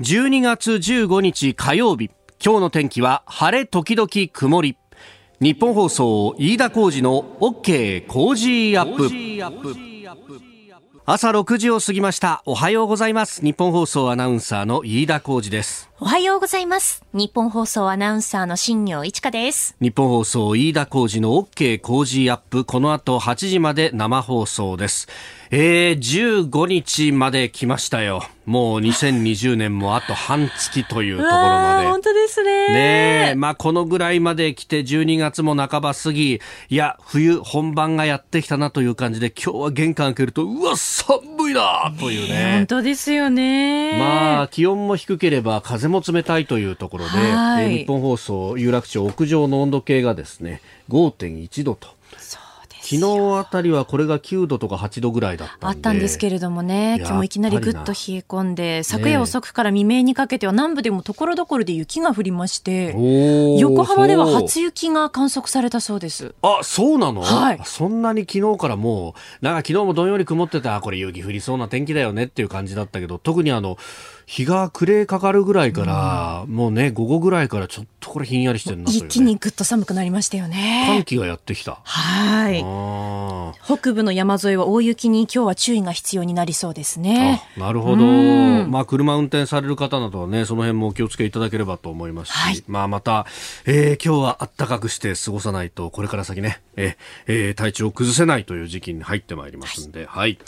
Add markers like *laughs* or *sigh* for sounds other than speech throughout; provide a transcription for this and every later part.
12月15日火曜日。今日の天気は晴れ時々曇り。日本放送飯田浩二の OK 工事アップ。朝6時を過ぎました。おはようございます。日本放送アナウンサーの飯田浩二です。おはようございます。日本放送アナウンサーの新業一華です。日本放送飯田浩二の OK 工事アップ。この後8時まで生放送ですえー、15日まで来ましたよ。もう2020年もあと半月というところまで。本当ですね。ねまあこのぐらいまで来て12月も半ば過ぎ、いや、冬本番がやってきたなという感じで、今日は玄関開けると、うわ、寒いなというね。本当ですよね。まあ気温も低ければ風も冷たいというところで、えー、日本放送有楽町屋上の温度計がですね、5.1度と。昨日あたりはこれが9度とか8度ぐらいだったあったんですけれどもね、今日もいきなりぐっと冷え込んで、昨夜遅くから未明にかけては南部でもところどころで雪が降りまして、横浜では初雪が観測されたそうです。あ、そうなの、はい、そんなに昨日からもう、なんか昨日もどんより曇ってた、これ雪降りそうな天気だよねっていう感じだったけど、特にあの、日が暮れかかるぐらいから、うん、もうね、午後ぐらいからちょっとこれひんやりしてるな、ね、一気にぐっと寒くなりましたよね。寒気がやってきた。はい。北部の山沿いは大雪に今日は注意が必要になりそうですね。なるほど。まあ、車運転される方などはね、その辺もお気をつけいただければと思いますし、はい、まあ、また、えー、今日は暖かくして過ごさないと、これから先ね、えー、体調を崩せないという時期に入ってまいりますんで、はい、はい、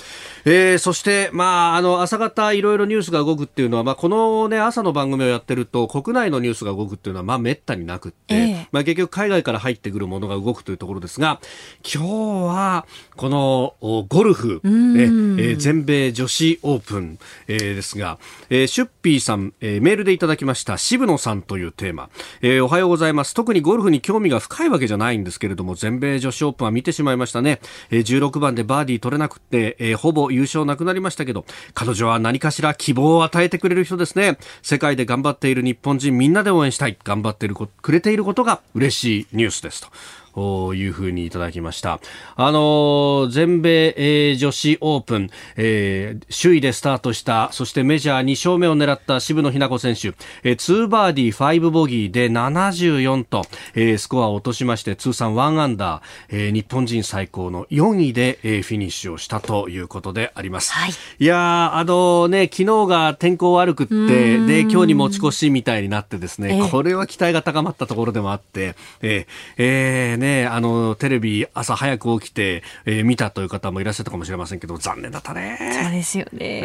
えー、そして、まあ、あの、朝方いろいろニュースが動くっていうのは、まあ、このね、朝の番組をやってると、国内のニュースが動くっていうのは、まあ、めったになくって、えー、まあ、結局海外から入ってくるものが動くというところですが、今日は、この、ゴルフ、えー、全米女子オープン、えー、ですが、えー、シュッピーさん、えー、メールでいただきました、渋野さんというテーマ、えー、おはようございます。特にゴルフに興味が深いわけじゃないんですけれども、全米女子オープンは見てしまいましたね。えー、16番でバーディー取れなくて、えー、ほぼ優勝なくなりましたけど、彼女は何かしら希望を与えてくれる人ですね。世界で頑張っている日本人みんなで応援したい。頑張ってるくれていることが嬉しいニュースですと。いうふうにいただきました。あの全米、えー、女子オープン、えー、首位でスタートした、そしてメジャー2勝目を狙った渋野日向子選手、えー、2バーディー5ボギーで74と、えー、スコアを落としまして通算1アンダー、えー、日本人最高の4位で、えー、フィニッシュをしたということであります。はい、いやあのね、昨日が天候悪くって、で、今日に持ち越しみたいになってですね、これは期待が高まったところでもあって、えー、えー、ね、あの、テレビ朝早く起きて、えー、見たという方もいらっしゃったかもしれませんけど、残念だったね。そうですよね。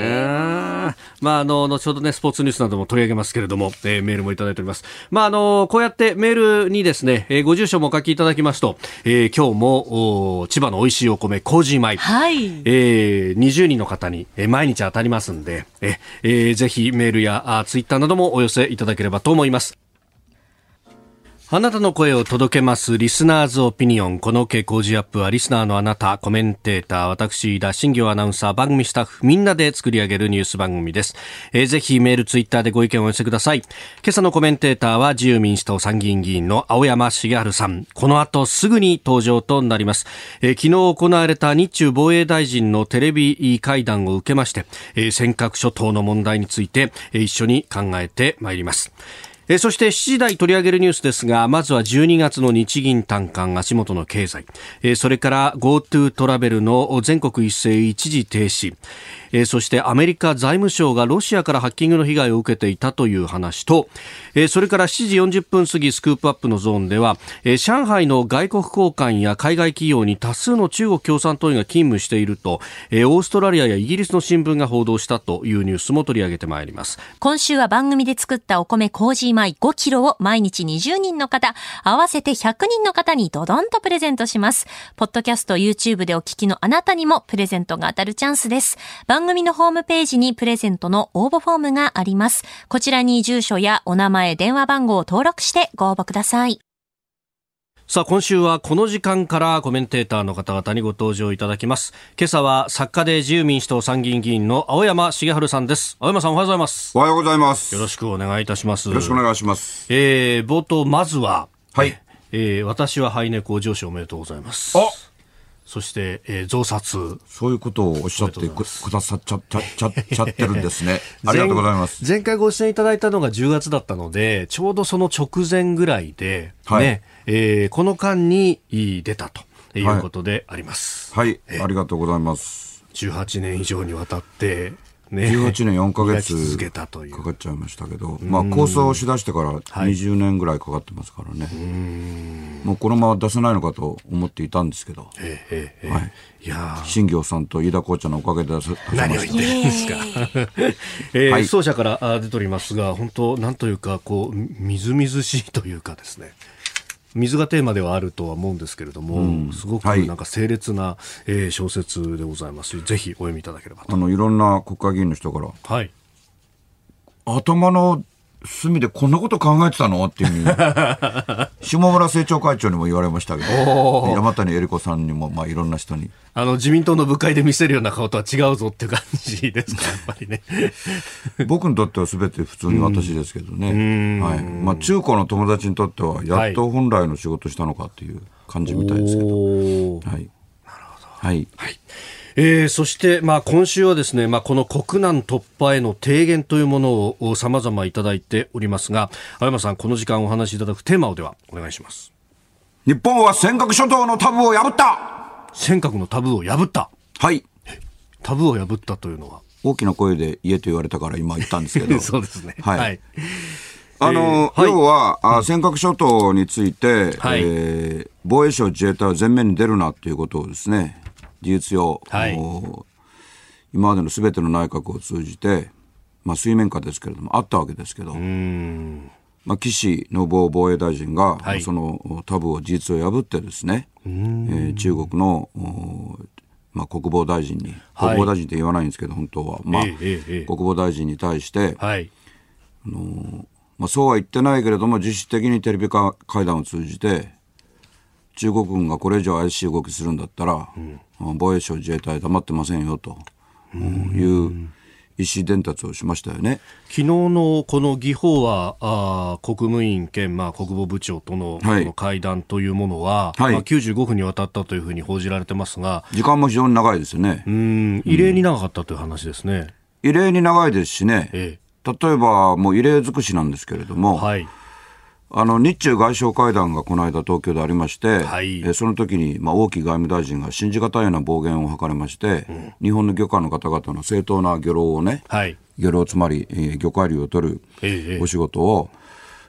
まあ、あの、後ほどね、スポーツニュースなども取り上げますけれども、えー、メールもいただいております。まあ、あの、こうやってメールにですね、えー、ご住所もお書きいただきますと、えー、今日も、お千葉の美味しいお米、麹米。はい。えー、20人の方に、えー、毎日当たりますんで、えー、ぜひメールやあツイッターなどもお寄せいただければと思います。あなたの声を届けますリスナーズオピニオン。この傾向ジアップはリスナーのあなた、コメンテーター、私、田新行アナウンサー、番組スタッフ、みんなで作り上げるニュース番組です。えー、ぜひメール、ツイッターでご意見をお寄せください。今朝のコメンテーターは自由民主党参議院議員の青山茂春さん。この後すぐに登場となります。えー、昨日行われた日中防衛大臣のテレビ会談を受けまして、えー、尖閣諸島の問題について、えー、一緒に考えてまいります。えそして7時台取り上げるニュースですが、まずは12月の日銀短観足元の経済、えそれから GoTo トラベルの全国一斉一時停止、えー、そしてアメリカ財務省がロシアからハッキングの被害を受けていたという話と、えー、それから7時40分過ぎスクープアップのゾーンでは、えー、上海の外国交換や海外企業に多数の中国共産党員が勤務していると、えー、オーストラリアやイギリスの新聞が報道したというニュースも取り上げてまいります。今週は番組で作ったお米麹米5キロを毎日20人の方合わせて100人の方にドドンとプレゼントします。ポッドキャスト YouTube でお聞きのあなたにもプレゼントが当たるチャンスです。番組のホームページにプレゼントの応募フォームがあります。こちらに住所やお名前、電話番号を登録してご応募ください。さあ、今週はこの時間からコメンテーターの方々にご登場いただきます。今朝は作家で自由民主党参議院議員の青山茂春さんです。青山さんおはようございます。おはようございます。よろしくお願いいたします。よろしくお願いします。えー、冒頭、まずは、はい。えー、私はハイネコ上昇おめでとうございます。あそして、えー増刷。そういうことをおっしゃってくくださっちゃちゃちゃちゃってるんですね。*laughs* ありがとうございます。前前回ご出演いただいたのが10月だったので、ちょうどその直前ぐらいで、はいね、えーこの間にいい出たということであります。はい、ありがとうございます。18年以上にわたって、ね。18年4ヶ磨き月かかっちゃいましたけど、まあ構想をしだしてからはい。20年ぐらいかかってますからね。もうこのまま出せないのかと思っていたんですけど、えーえーえーはい。いやー。新行さんと飯田紅茶のおかげで出せ出せまし何を言ってるんですか。*laughs* えーはい奏者からあ出ておりますが、本当、なんというか、こう、みずみずしいというかですね。水がテーマではあるとは思うんですけれども、すごくはいなんか清烈な、えー小説でございます。ぜひお読みいただければと。た。あの、いろんな国会議員の人から、はい。頭の隅でこんなこと考えてたの？っていうふうに、*laughs* 下村政調会長にも言われましたけど、山谷恵理子さんにも、まあいろんな人に。あの、自民党の部会で見せるような顔とは違うぞっていう感じですか、やっぱりね。*laughs* 僕にとっては全て普通に私ですけどね。はい。まあ中高の友達にとっては、やっと本来の仕事したのかっていう感じみたいですけど。おーはい。はい。えーそして、まあ、今週はですね、まあ、この国難突破への提言というものを様々いただいておりますが、青山さん、この時間お話しいただくテーマをではお願いします。日本は尖閣諸島のタブを破った尖閣のタブーを破った。はい。タブーを破ったというのは？大きな声で言えと言われたから今言ったんですけど。*laughs* そうですね。はいはい。あの、えーはい要は、あ尖閣諸島について、はいえー防衛省自衛隊は前面に出るなということをですね、事実上、はい。お今までのすべての内閣を通じて、まあ水面下ですけれども、あったわけですけど、まあ、岸信夫防衛大臣が、はい。そのタブーを事実を破ってですね、えー中国の、おまあ、国防大臣に、はい。国防大臣って言わないんですけど、本当は、まあえええ国防大臣に対して、はい。まあ、そうは言ってないけれども実質的にテレビ会談を通じて中国軍がこれ以上怪しい動きするんだったら、防衛省自衛隊黙ってませんよという意思伝達をしましたよね。昨日のこの議報は、あー国務院兼、まあ、国防部長との,、の会談というものは、はいまあ、95分にわたったというふうに報じられてますが、時間も非常に長いですよね。うん、異例に長かったという話ですね。異例に長いですしね、え例えばもう異例尽くしなんですけれどえ、も、はい。あの日中外相会談がこの間東京でありまして、はい。えーその時に、まあ、王毅外務大臣が信じがたいような暴言を吐かれまして、日本の漁家の方々の正当な漁労をね、はい。漁労つまり、えー魚介類を取るええお仕事を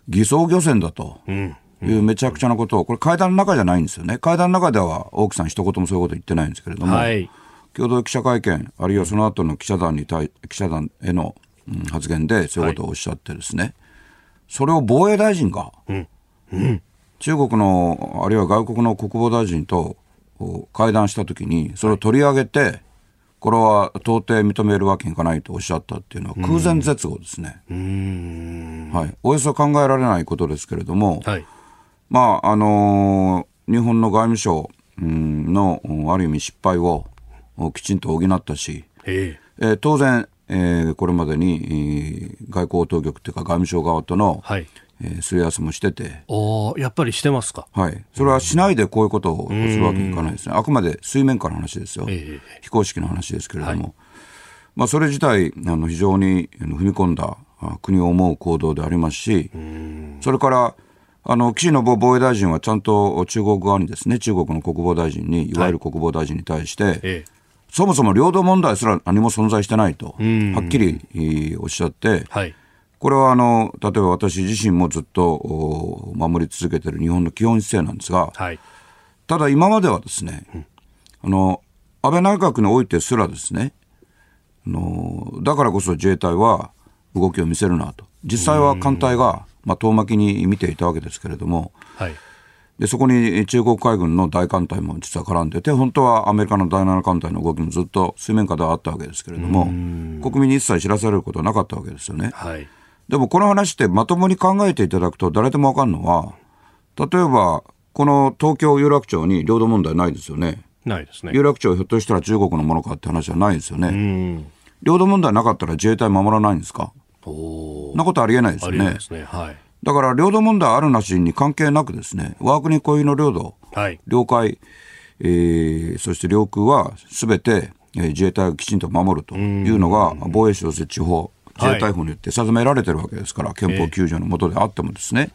偽装漁船だというめちゃくちゃなことをこれ会談の中じゃないんですよね。会談の中では大木さん一言もそういうこと言ってないんですけれども、はい。共同記者会見あるいはその後の記者団に対記者団への、うん発言でそういうことをおっしゃってですね、それを防衛大臣が、中国のあるいは外国の国防大臣とお会談したときにそれを取り上げて、これは到底認めるわけにいかないとおっしゃったっていうのは空前絶後ですね。はい、およそ考えられないことですけれども、はい。まああのー日本の外務省うんのうんある意味失敗をおきちんと補ったし、ええ。えー当然、えーこれまでに、えー外交当局というか外務省側との、はい。えーすり合わせもしてて、やっぱりしてますか。はい、それはしないでこういうことをするわけにいかないですね。あくまで水面下の話ですよ。え非公式の話ですけれども、まあ、それ自体あの非常に踏み込んだあ国を思う行動でありますし、それからあの岸信夫防衛大臣はちゃんと中国側にですね中国の国防大臣にいわゆる国防大臣に対して、ええ。そもそも領土問題すら何も存在してないと、はっきりえーおっしゃって、はい。これはあの例えば私自身もずっとお守り続けている日本の基本姿勢なんですが、はい。ただ今まではですね、あの安倍内閣においてすらですねあのだからこそ自衛隊は動きを見せるなと実際は艦隊が、まあ、遠巻きに見ていたわけですけれどもはい。でそこに中国海軍の大艦隊も実は絡んでて本当はアメリカの第7艦隊の動きもずっと水面下ではあったわけですけれども国民に一切知らされることはなかったわけですよね。はい。でもこの話ってまともに考えていただくと誰でもわかるのは例えばこの東京有楽町に領土問題ないですよね。ないですね。有楽町ひょっとしたら中国のものかって話はないですよね。うん。領土問題なかったら自衛隊守らないんですか？なことありえないですよねありえないで。すね。はい。だから領土問題あるなしに関係なくですね、我が国固有の領土、はい。領海、えーそして領空はすべて、えー自衛隊がきちんと守るというのが、防衛省設置法、自衛隊法によって定められてるわけですから、憲法9条の下であってもですね。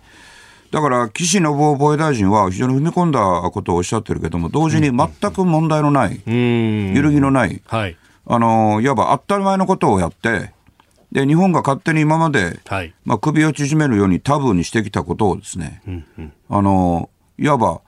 だから、岸信夫防衛大臣は非常に踏み込んだことをおっしゃってるけども、同時に全く問題のない、うん。揺るぎのない、はい。あのいわば当たり前のことをやって、で日本が勝手に今まで、はい。まあ、首を縮めるようにタブーにしてきたことをですね、あのいわば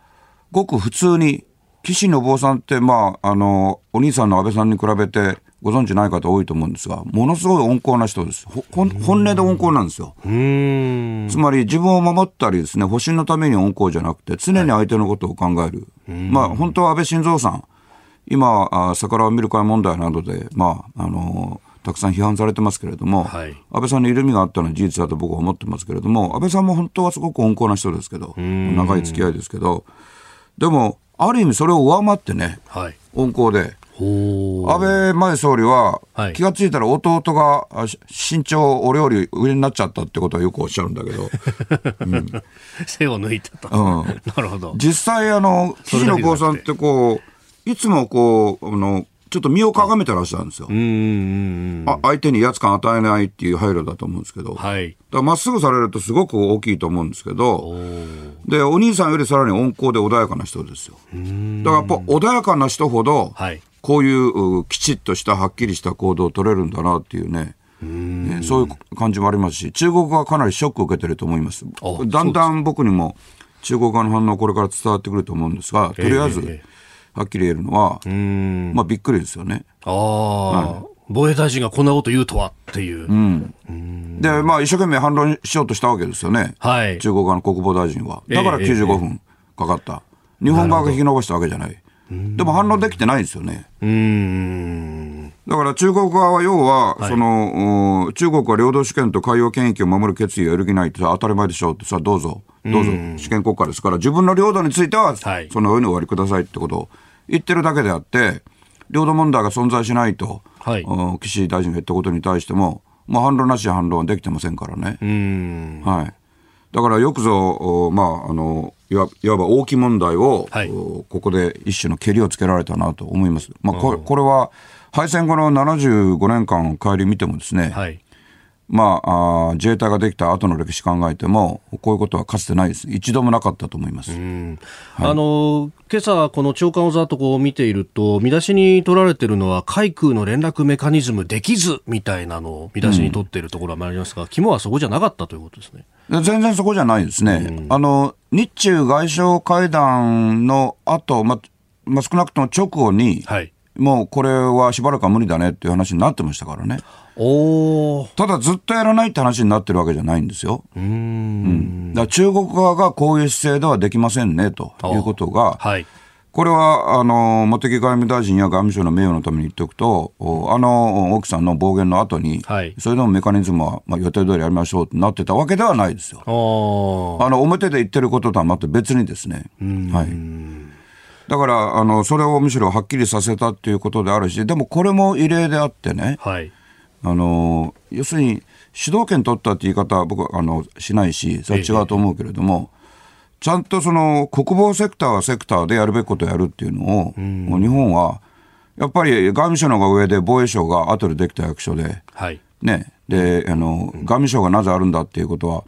ごく普通に、岸信夫さんって、まあ、あのお兄さんの安倍さんに比べてご存知ない方多いと思うんですが、ものすごい温厚な人です。本音で温厚なんですよ。うん。つまり自分を守ったりですね、保身のために温厚じゃなくて、常に相手のことを考える。まあ、本当は安倍晋三さん、今、あ桜を見る会問題などで、まあ、あのたくさん批判されてますけれども、はい安倍さんに緩みがあったのは事実だと僕は思ってますけれども、安倍さんも本当はすごく温厚な人ですけど、長い付き合いですけど、でも、ある意味それを上回ってね、はい。温厚で。安倍前総理ははい、気がついたら弟が身長、俺より上になっちゃったってことはよくおっしゃるんだけど、*laughs* 背を抜いたと。うん *laughs* なるほど。実際、あの、岸野坊さんってこう、いつもこう、あの、ちょっと身をかがめてらっしゃるんですよう。ん。あ相手に威圧感与えないっていう配慮だと思うんですけど、はい。らまっすぐされるとすごく大きいと思うんですけど、で、お兄さんよりさらに温厚で穏やかな人ですよ。だからやっぱ穏やかな人ほど、はい。こういううきちっとしたはっきりした行動を取れるんだなっていうね。ねそういう感じもありますし、中国側かなりショックを受けてると思いますあ。だんだん僕にも中国側の反応これから伝わってくると思うんですが、とりあえずええ、はっきり言えるのは、うん。まあびっくりですよね。ああ、防衛大臣がこんなこと言うとはっていう。で、まあ一生懸命反論しようとしたわけですよね。はい中国側の国防大臣は。だからええ95分かかった。日本側が引き延ばしたわけじゃない。でも反論できてないんですよね。うーん。だから中国側は要は、その、う中国は領土主権と海洋権益を守る決意を揺るぎないってさ当たり前でしょうってさ、どうぞ、どうぞ、主権国家ですから、自分の領土については、はいそのようにお割りくださいってことを言ってるだけであって、領土問題が存在しないと、はいうん岸大臣が言ったことに対しても、もう反論なし反論はできてませんからね。はい。だからよくぞ、おまあ、あの、いわいわば大きい問題を、はいおここで一種のけりをつけられたなと思います。まあ、これこれは、敗戦後の75年間を顧みてもですね、はい。まああー、自衛隊ができた後の歴史考えても、こういうことはかつてないです。一度もなかったと思います。あの今朝、この長官をざっとこう見ていると、見出しに取られているのは、海空の連絡メカニズムできずみたいなのを見出しに取っているところもありますが、肝はそこじゃなかったということですね。で全然そこじゃないですね。あの、日中外相会談の後、ま、まあ、少なくとも直後に、はい。もうこれはしばらくは無理だねっていう話になってましたからね。おー。ただずっとやらないって話になってるわけじゃないんですよ。うーん。だから中国側がこういう姿勢ではできませんねということが、はい。これはあの茂木外務大臣や外務省の名誉のために言っておくと、おあの奥さんの暴言の後に、はいそれでもメカニズムは、まあ、予定通りやりましょうってなってたわけではないですよ。あの表で言ってることとはまた別にですね。はい。だから、あの、それをむしろはっきりさせたっていうことであるし、でもこれも異例であってね、はい。あの要するに主導権取ったって言い方は僕はあのしないしそれは違うと思うけれども、ちゃんとその国防セクターはセクターでやるべきことをやるっていうのを、もう日本はやっぱり外務省の方が上で防衛省が後でできた役所で、はい。ね、であの外務省がなぜあるんだっていうことは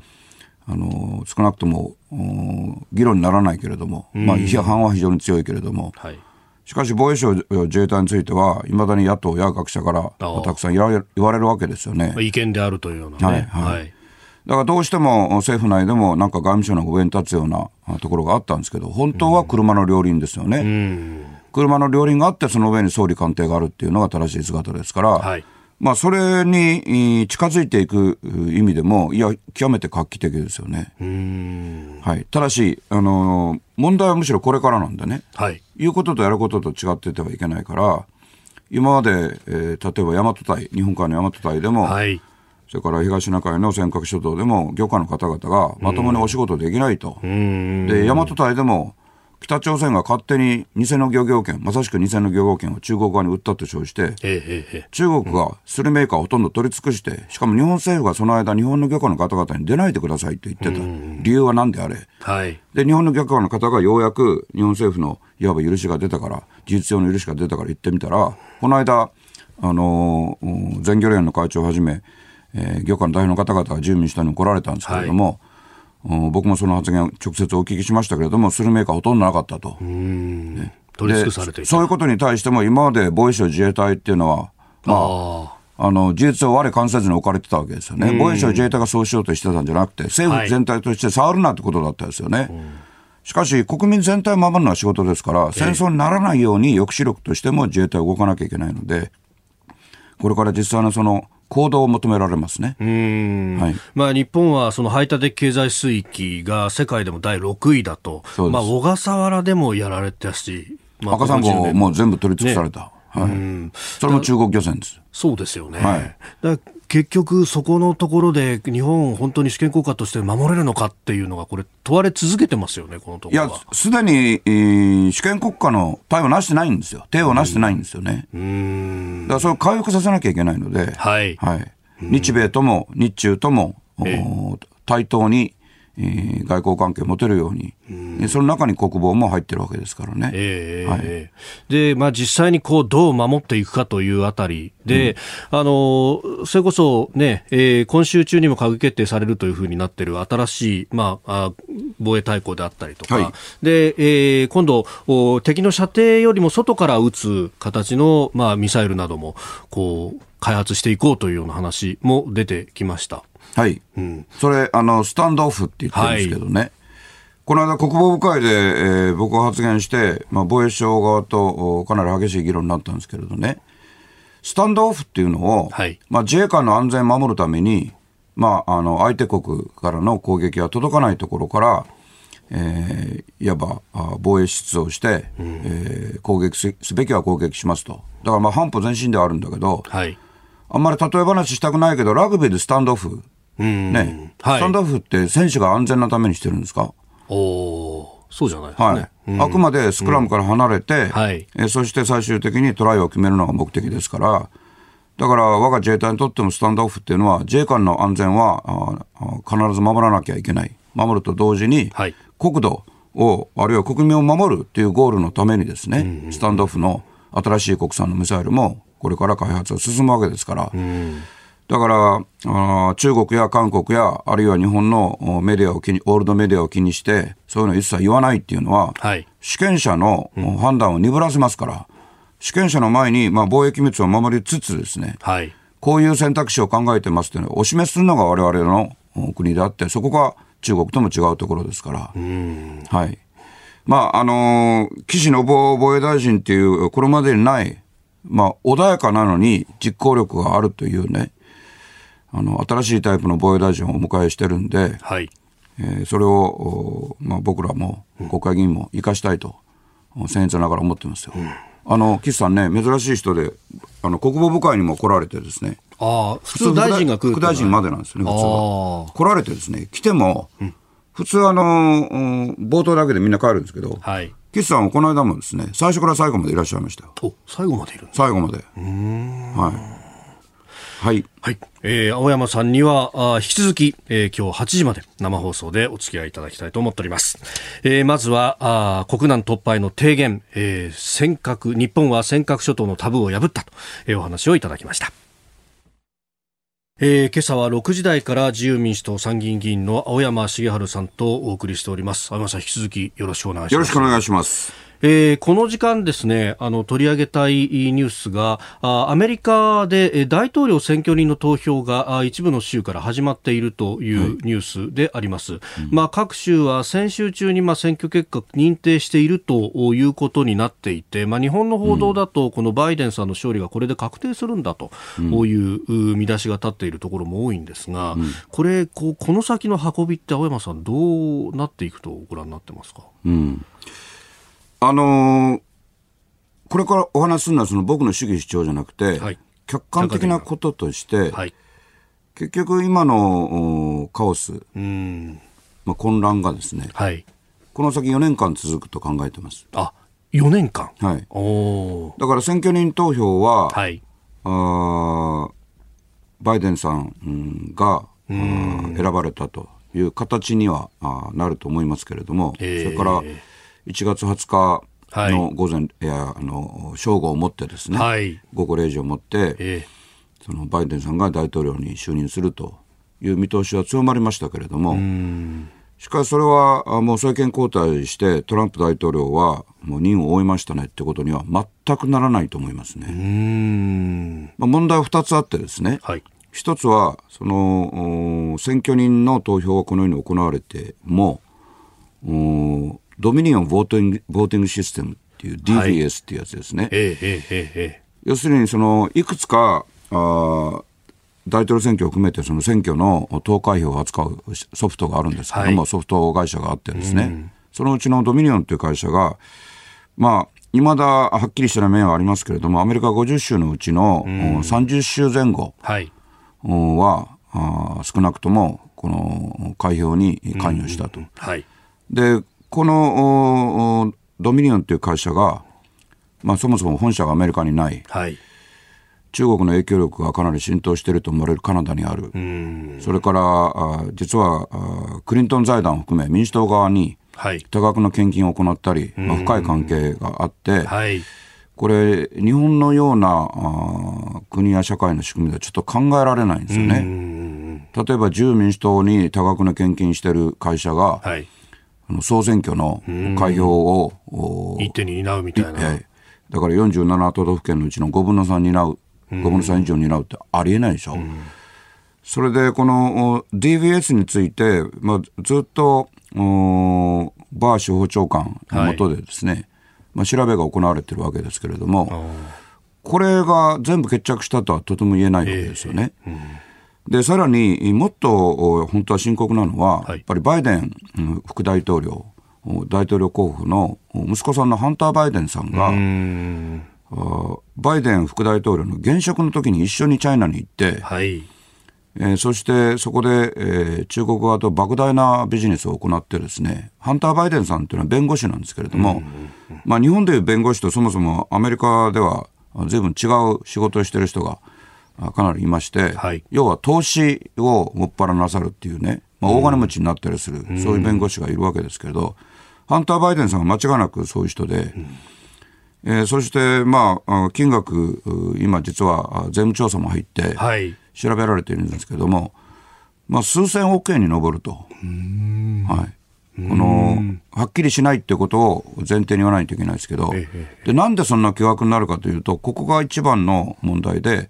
あの少なくともうん議論にならないけれども、まあ、批判は非常に強いけれども、はい。しかし防衛省自衛隊についてはいまだに野党や学者からたくさん言われ言われるわけですよね。意見であるというようなね。はいはいはい。だからどうしても政府内でもなんか外務省の上に立つようなあところがあったんですけど、本当は車の両輪ですよね。車の両輪があって、その上に総理官邸があるっていうのが正しい姿ですから、はいまあそれにえー近づいていく意味でも、いや、極めて画期的ですよね。はい、ただし、あのー問題はむしろこれからなんでね。はい。言うこととやることと違っててはいけないから、今まで、えー例えば大和隊、日本海の大和隊でも、はい。それから東シナ海の尖閣諸島でも漁家の方々がまともにお仕事できないと。で、大和隊でも北朝鮮が勝手に偽の漁業権、まさしく偽の漁業権を中国側に売ったと称して、中国がスルメーカーをほとんど取り尽くして、しかも日本政府がその間、日本の漁家の方々に出ないでくださいって言ってた。理由は何であれ？はい。で、日本の漁家の方がようやく日本政府のいわば許しが出たから、事実上の許しが出たから言ってみたら、この間、あのー全漁連の会長をはじめ、えー漁家の代表の方々が住民下に来られたんですけれども、うん僕もその発言を直接お聞きしましたけれども、スルメーカーほとんどなかったと。取り尽くされてそういうことに対しても、今まで防衛省自衛隊っていうのは、まあ、ああの事実上、我関せずに置かれてたわけですよね、防衛省自衛隊がそうしようとしてたんじゃなくて、政府全体として触るなってことだったですよね。しかし、国民全体を守るのは仕事ですから、戦争にならないように抑止力としても自衛隊は動かなきゃいけないので、これから実際のその行動を求められますね。うん。はい。まあ、日本はその排他的経済水域が世界でも第6位だと、まあ、小笠原でもやられたし、まあ赤サンゴもう全部取り尽くされた。はい。ん。それも中国漁船です。そうですよね、はい。だ結局、そこのところで日本、本当に主権国家として守れるのかっていうのが、これ、問われ続けてますよね、このとこいやすでに、えー主権国家の対応なしてないんですよ。手をなしてないんですよね。うんだからそれを回復させなきゃいけないので、はいはい、日米とも日中とも、えお対等に、えー外交関係を持てるように、でその中に国防も入ってるわけですからね。ええはい。ええ。で、まあ、実際にこうどう守っていくかというあたりで、あのそれこそ、ねえー今週中にも閣議決定されるというふうになっている新しい、まあ、あ防衛大綱であったりとか、はい。でえー今度お、敵の射程よりも外から撃つ形の、まあ、ミサイルなどもこう開発していこうというような話も出てきました。はい。それ、あの、スタンドオフって言ってるんですけどね。この間、国防部会で、えー僕が発言して、まあ、防衛省側とおかなり激しい議論になったんですけれどね。スタンドオフっていうのを、はいまあ、自衛官の安全を守るために、まあ、あの、相手国からの攻撃が届かないところから、えーいわばあ防衛出動して、えー攻撃すすべきは攻撃しますと。だからまあ半歩前進ではあるんだけど、はいあんまり例え話したくないけど、ラグビーでスタンドオフ。うん。ね、はい。スタンドオフって選手が安全なためにしてるんですか？おー。そうじゃないですね。はい。あくまでスクラムから離れて、はい。えーそして最終的にトライを決めるのが目的ですから、だから我が自衛隊にとってもスタンドオフっていうのは、自衛官の安全はああ必ず守らなきゃいけない。守ると同時に、はい。国土を、あるいは国民を守るっていうゴールのためにですね、スタンドオフの新しい国産のミサイルも、これから開発が進むわけですから、だから、中国や韓国や、あるいは日本のおメディアを気に、オールドメディアを気にして、そういうのを一切言わないっていうのは、はい主権者のお判断を鈍らせますから、主権者の前に、まあ、貿易密を守りつつですね、はいこういう選択肢を考えてますっていうのをお示しするのが我々のお国であって、そこが中国とも違うところですから。はい。まあ、あのー岸信夫防衛大臣っていう、これまでにない、まあ、穏やかなのに実行力があるというね、あの、新しいタイプの防衛大臣をお迎えしてるんで、はいえーそれを、おまあ、僕らも国会議員も生かしたいと、僭越ながら思ってますよ。あの、岸さんね、珍しい人で、あの、国防部会にも来られてですね、ああ普通大臣が来る副大臣までなんですよね、普通あは。来られてですね、来ても、普通あの、うん冒頭だけでみんな帰るんですけど、はい岸さんはこの間もですね、最初から最後までいらっしゃいましたよ。お最後までいる最後まで。はい。はい。はい、えー青山さんにはあー引き続き、えー今日8時まで生放送でお付き合いいただきたいと思っております、えーまずはあー国難突破への提言、えー尖閣日本は尖閣諸島のタブーを破ったと、えーお話をいただきました。えー今朝は6時台から自由民主党参議院議員の青山茂春さんとお送りしております。青山さん引き続きよろしくお願いします。よろしくお願いします。えーこの時間ですね、あの、取り上げたいニュースが、あアメリカでえー大統領選挙人の投票があ一部の州から始まっているというニュースであります。まあ、各州は先週中にまあ選挙結果認定しているということになっていて、まあ、日本の報道だと、このバイデンさんの勝利がこれで確定するんだというう見出しが立っているところも多いんですが、これこう、この先の運びって青山さん、どうなっていくとご覧になってますか？うん。あのーこれからお話しするのはその僕の主義主張じゃなくて、はい客観的なこととして、はい。結局今のおカオス、うん。まあ、混乱がですね、はい。この先4年間続くと考えてます。あ、4年間？はい。おーだから選挙人投票は、はい。あーバイデンさんうんが選ばれたという形にはあーなると思いますけれども、えーそれから1月20日はいの午前、い、やあの正午をもってですね、はい。午後0時をもってえそのバイデンさんが大統領に就任するという見通しは強まりましたけれども、しかしそれはあもう政権交代してトランプ大統領はもう任を終えましたねってことには全くならないと思いますね。まあ、問題は2つあってですね、はい。一つはそのお選挙人の投票はこのように行われてもおドミニオンボーティングボーティングシステムっていう DVS っていうやつですね、えええええ要するにそのいくつかあー大統領選挙を含めてその選挙の投開票を扱うソフトがあるんですけども、はい。ソフト会社があってですね、そのうちのドミニオンという会社がまあいまだはっきりしてない面はありますけれどもアメリカ50州のうちのお30州前後はい。はあー少なくともこの開票に関与したと。はい。でこのドミニオンという会社が、まあ、そもそも本社がアメリカにないはい。中国の影響力がかなり浸透していると思われるカナダにある、それからあ実はあクリントン財団を含め民主党側にはい。多額の献金を行ったり、まあ、深い関係があって、はい。これ日本のようなあ国や社会の仕組みではちょっと考えられないんですよね。例えば自由民主党に多額の献金してる会社が、はい。総選挙の開票を、お一手に担うみたいな。ええ。だから47都道府県のうちの5分の3担う、5分の3以上担うってありえないでしょ。それでこのお DVS について、まあ、ずっとおバー司法長官の下でですね、まあ、調べが行われてるわけですけれども、これが全部決着したとはとても言えないわけですよね。でさらにもっとお本当は深刻なのは、はい。やっぱりバイデンうん副大統領お大統領候補のお息子さんのハンター・バイデンさんが、バイデン副大統領の現職の時に一緒にチャイナに行って、はい。えーそしてそこで、えー中国側と莫大なビジネスを行ってですねハンター・バイデンさんというのは弁護士なんですけれども、まあ、日本でいう弁護士とそもそもアメリカでは随分違う仕事をしている人があかなりいまして、はい要は投資をもっぱらなさるっていうね、まあ、大金持ちになったりする、そういう弁護士がいるわけですけれど、ハンター・バイデンさんは間違いなくそういう人で、えーそして、まあ、あ金額、う今実はあ税務調査も入って、はい。調べられているんですけども、まあ、数千億円に上ると。はい。この、はっきりしないってことを前提に言わないといけないですけど、で、なんでそんな巨額になるかというと、ここが一番の問題で、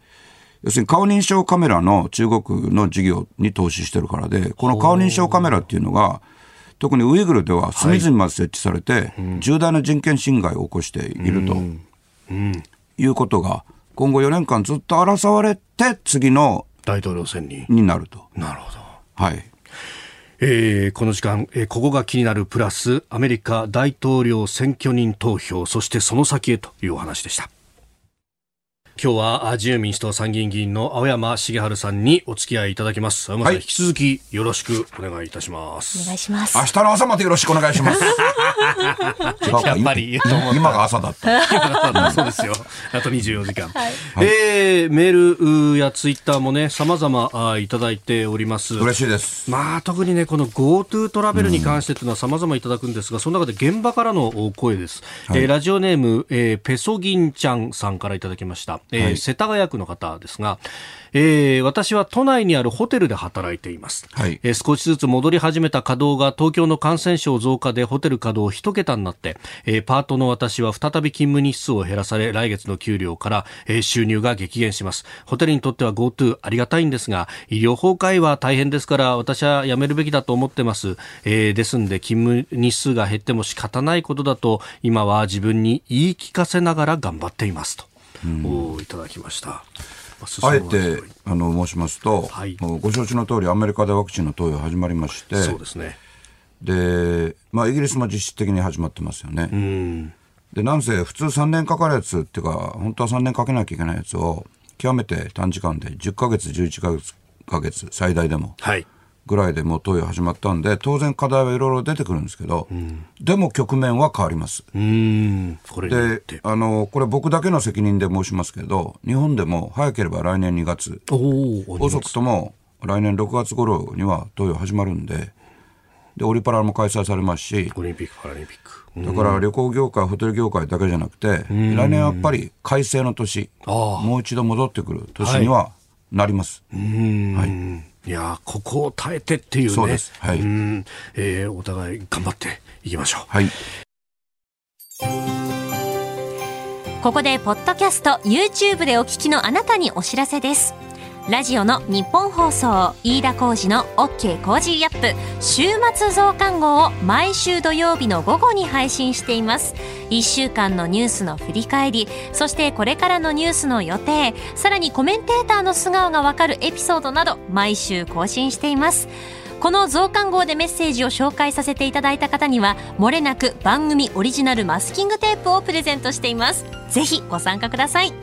要するに顔認証カメラの中国の事業に投資してるからで、この顔認証カメラっていうのが、特にウイグルでは隅々まで設置されて、重大な人権侵害を起こしていると。いうことが、今後4年間ずっと争われて、次の大統領選に。になると。なるほど。はい。えーこの時間、えーここが気になるプラス、アメリカ大統領選挙人投票、そしてその先へというお話でした。今日はあ自由民主党参議院議員の青山茂春さんにお付き合いいただきます。青山さん、はい引き続きよろしくお願いいたします。お願いします明。日の朝までよろしくお願いします。*laughs* やっぱり今が朝だった。*laughs* そうですよ。あと24時間。えーメールやツイッターもね、様々あいただいております。嬉しいです。まあ、特にね、この GoTo トラベルに関してというのは様々いただくんですが、その中で現場からのお声です。えーラジオネーム、えーペソギンちゃんさんからいただきました。えーはい世田谷区の方ですが、えー私は都内にあるホテルで働いています。はいえー少しずつ戻り始めた稼働が東京の感染症増加でホテル稼働一桁になって、えーパートの私は再び勤務日数を減らされ、来月の給料から、えー収入が激減します。ホテルにとっては GoTo ありがたいんですが、医療崩壊は大変ですから、私は辞めるべきだと思ってます。えーですんで、勤務日数が減っても仕方ないことだと、今は自分に言い聞かせながら頑張っていますと。おーいただきました。まああえてあの申しますと、はいご承知の通りアメリカでワクチンの投与始まりまして、そうですね。で、まあ、イギリスも実質的に始まってますよね。うん。で、なんせ普通3年かかるやつっていうか、本当は3年かけなきゃいけないやつを、極めて短時間で10ヶ月、11ヶ月、ヶ月最大でも、はい。ぐらいでもう投与始まったんで、当然課題はいろいろ出てくるんですけど、でも局面は変わります。でて。、あの、これ僕だけの責任で申しますけど、日本でも早ければ来年2月。遅くとも来年6月頃には投与始まるんで、で、オリパラも開催されますし、オリンピック、パラリンピック。うんだから旅行業界、ホテル業界だけじゃなくて、来年はやっぱり改正の年、もう一度戻ってくる年にはなります。うん。いやーここを耐えてっていうね。そうですはいん。えーお互い頑張っていきましょう。はい。ここでポッドキャスト YouTube でお聞きのあなたにお知らせですラジオのニッポン放送飯田浩司の OK Cozy Up。週末増刊号を毎週土曜日の午後に配信しています。1週間のニュースの振り返りそしてこれからのニュースの予定さらにコメンテーターの素顔がわかるエピソードなど毎週更新しています。この増刊号でメッセージを紹介させていただいた方には漏れなく番組オリジナルマスキングテープをプレゼントしています。ぜひご参加ください。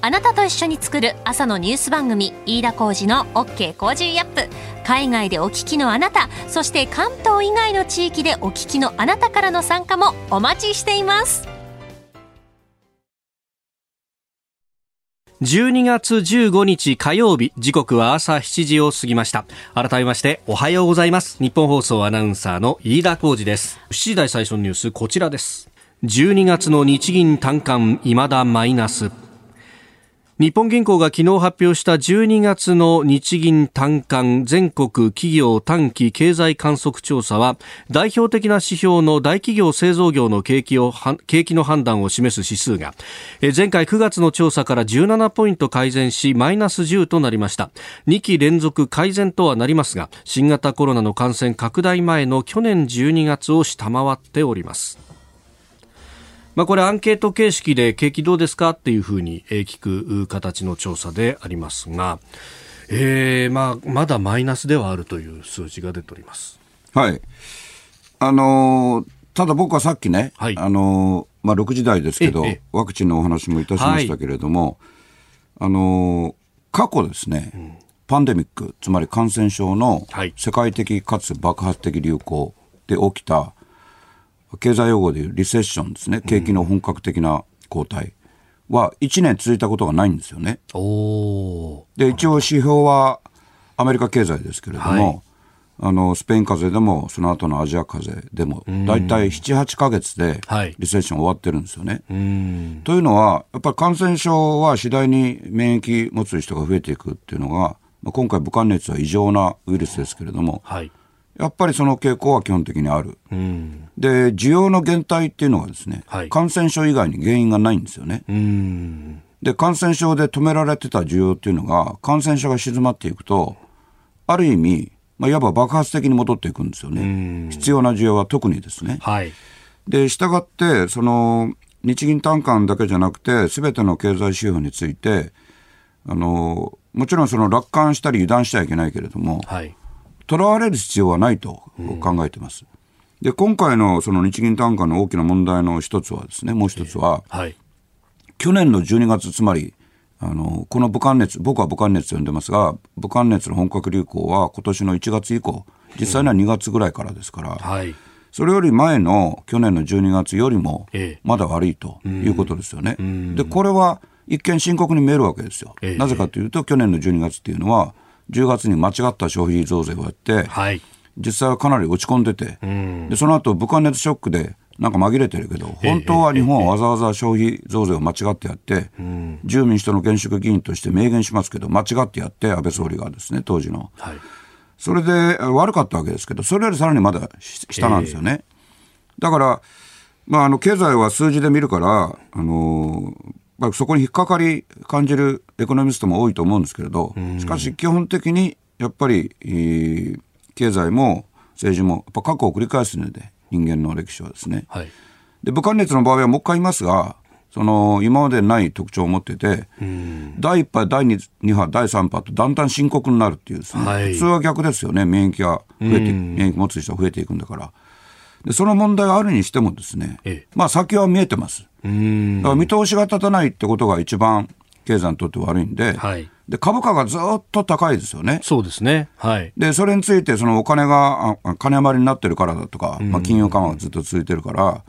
あなたと一緒に作る朝のニュース番組飯田浩司の OK コージーアップ海外でお聞きのあなたそして関東以外の地域でお聞きのあなたからの参加もお待ちしています12月15日火曜日、時刻は朝7時を過ぎました。改めまして、おはようございます。ニッポン放送アナウンサーの飯田浩司です。7時台最初のニュース、こちらです。12月の日銀短観、未だマイナス。日本銀行が昨日発表した12月の日銀短観全国企業短期経済観測調査は代表的な指標の大企業製造業の景気を景気の判断を示す指数が。前回9月の調査から17ポイント改善しマイナス10となりました。2期連続改善とはなりますが新型コロナの感染拡大前の去年12月を下回っております。まあ、これアンケート形式で景気どうですかっていうふうにえー聞く形の調査でありますが、えーまあ、まだマイナスではあるという数字が出ております。はい。あのーただ僕はさっきね、はい。あのーまあ、6時台ですけどええ、ワクチンのお話もいたしましたけれども、あのー過去ですね、パンデミック、つまり感染症のはい。世界的かつ爆発的流行で起きた、経済用語でいうリセッションですね、景気の本格的な後退は1年続いたことがないんですよね。おで、一応指標はアメリカ経済ですけれども、はい。あの、スペイン風邪でも、その後のアジア風邪でも、大体7、8ヶ月ではい、リセッション終わってるんですよね。うん。というのは、やっぱり感染症は次第に免疫持つ人が増えていくっていうのが、まあ、今回武漢熱は異常なウイルスですけれども、はいやっぱりその傾向は基本的にある。うんで、需要の減退っていうのがですね、はい感染症以外に原因がないんですよね。うんで、感染症で止められてた需要っていうのが、感染症が静まっていくと、ある意味、まあ、いわば爆発的に戻っていくんですよね。必要な需要は特にですね。はいで、従って、その、日銀短観だけじゃなくて、すべての経済指標について、あの、もちろんその楽観したり油断しちゃいけないけれども、はいとらわれる必要はないと考えてます。で、今回のその日銀短観の大きな問題の一つはですね、もう一つは、はい去年の12月、つまり、あの、この武漢熱、僕は武漢熱と呼んでますが、武漢熱の本格流行は今年の1月以降、実際には2月ぐらいからですから、はいそれより前の去年の12月よりもええ、まだ悪いということですよね。で、これは一見深刻に見えるわけですよ。ええなぜかというと、去年の12月っていうのは、10月に間違った消費増税をやって、はい。実際はかなり落ち込んでて、でその後武漢熱ショックでなんか紛れてるけど、本当は日本はわざわざ消費増税を間違ってやって、自由民主党の現職議員として明言しますけど、間違ってやって、安倍総理がですね、当時の。はい。それであ悪かったわけですけど、それよりさらにまだし下なんですよね。だから、まあ、あの経済は数字で見るから、あのまあ、そこに引っかかり感じるエコノミストも多いと思うんですけれど、しかし基本的にやっぱり、えー経済も政治もやっぱ過去を繰り返すので、人間の歴史はですね。はい。で武漢熱の場合はもう一回言いますが、その今までにない特徴を持ってて、第1波、第 2, 波、第3波とだんだん深刻になるっていうですね、はい。普通は逆ですよね、免疫が増えて、免疫持つ人が増えていくんだから。でその問題があるにしてもですね、ええ。まあ先は見えてます。うんだから見通しが立たないってことが一番経済にとって悪いんで、はい、で株価がずっと高いですよね。そうですね。はい。で、それについて、そのお金が、金余りになってるからだとか、まあ、金融緩和がずっと続いてるから、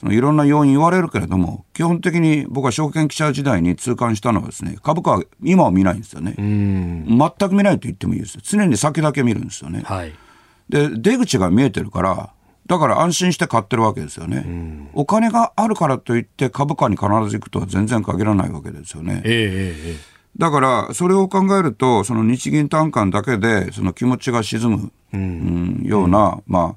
そのいろんな要因言われるけれども、基本的に僕は証券記者時代に痛感したのはですね、株価は今は見ないんですよね。全く見ないと言ってもいいです。常に先だけ見るんですよね。はい。で、出口が見えてるから、だから安心して買ってるわけですよね。お金があるからといって株価に必ず行くとは全然限らないわけですよね。えー、えー、だから、それを考えると、その日銀短観だけで、その気持ちが沈む、うん、ような、ま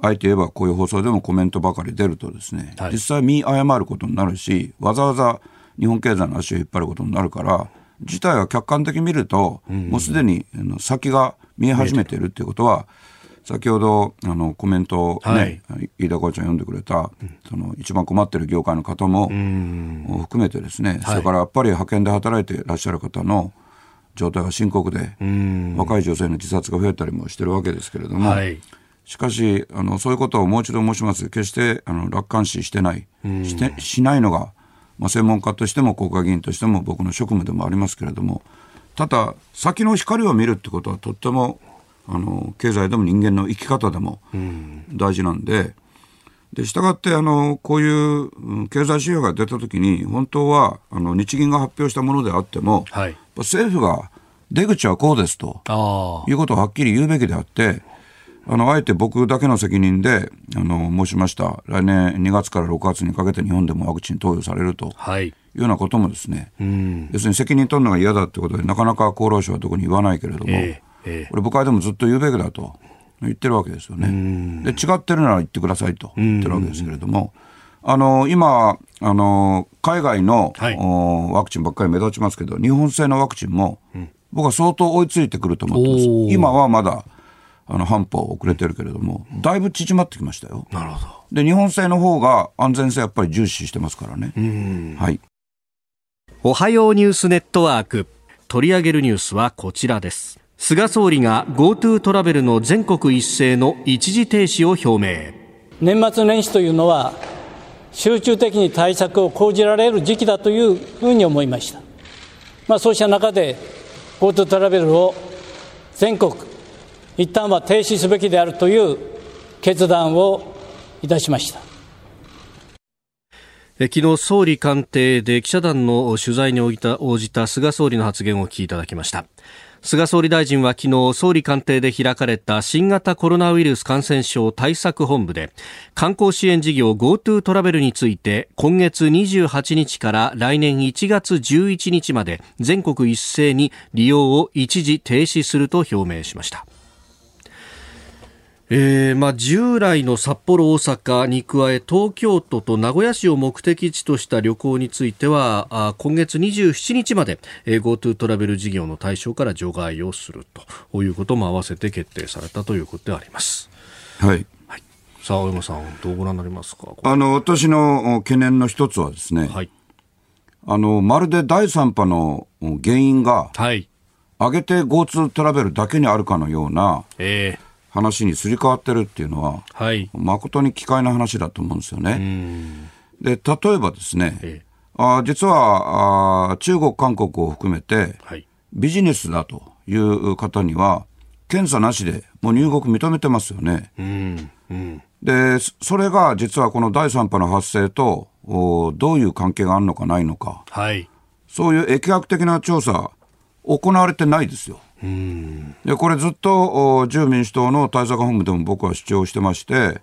あ、あえて言えばこういう放送でもコメントばかり出るとですね、はい、実際見誤ることになるし、わざわざ日本経済の足を引っ張ることになるから、事態は客観的に見ると、もうすでに先が見え始めているっていうことは、先ほどあのコメントをね、はい、飯田浩ちゃん読んでくれた、その一番困ってる業界の方も含めてですね、それからやっぱり派遣で働いていらっしゃる方の状態が深刻で、若い女性の自殺が増えたりもしてるわけですけれども、はい、しかしあの、そういうことをもう一度申します、決してあの楽観視してない、してしないのが、まあ、専門家としても国会議員としても僕の職務でもありますけれども、ただ、先の光を見るってことはとってもあの経済でも人間の生き方でも大事なんで、でしたがってあのこういう経済指標が出たときに本当はあの日銀が発表したものであっても、はい、政府が出口はこうですということをはっきり言うべきであってあのあえて僕だけの責任であの申しました。来年2月から6月にかけて日本でもワクチン投与されると。はい。いうようなこともですね、要するに責任取るのが嫌だということでなかなか厚労省はどこに言わないけれども、えーえこれ部会でもずっと言うべきだと言ってるわけですよね。で違ってるなら言ってくださいと言ってるわけですけれども。あの今あの、海外の、はい、ワクチンばっかり目立ちますけど、日本製のワクチンも、うん、僕は相当追いついてくると思ってます。今はまだあの半歩遅れてるけれども、だいぶ縮まってきましたよ。なるほど。で、日本製の方が安全性やっぱり重視してますからね。はい。おはようニュースネットワーク。取り上げるニュースはこちらです。菅総理が GoTo トラベルの全国一斉の一時停止を表明。年末年始というのは集中的に対策を講じられる時期だというふうに思いました、まあ、そうした中で GoTo トラベルを全国一旦は停止すべきであるという決断をいたしました。昨日総理官邸で記者団の取材に応じた応じた菅総理の発言をお聞きいただきました菅総理大臣は昨日総理官邸で開かれた新型コロナウイルス感染症対策本部で観光支援事業 GoTo トラベルについて今月28日から来年1月11日まで全国一斉に利用を一時停止すると表明しました。えーまあ、従来の札幌、大阪に加え東京都と名古屋市を目的地とした旅行についてはあ今月27日まで、えー、GoTo トラベル事業の対象から除外をするということも合わせて決定されたということであります。はい、はい、さあ青山さんどうご覧になりますか？あの私の懸念の一つはですね、はい、あのまるで第三波の原因が、はい、上げて GoTo トラベルだけにあるかのような、えー話にすり替わってるっていうのは、はい、誠に奇怪な話だと思うんですよね。で例えばですね、ええ、あ実はあ中国、韓国を含めて、はい、ビジネスだという方には、検査なしでもう入国認めてますよね。うんうん、で、それが実はこの第3波の発生とおどういう関係があるのかないのか、はい、そういう疫学的な調査、行われてないですよ。でこれずっと自由民主党の対策本部でも僕は主張してまして、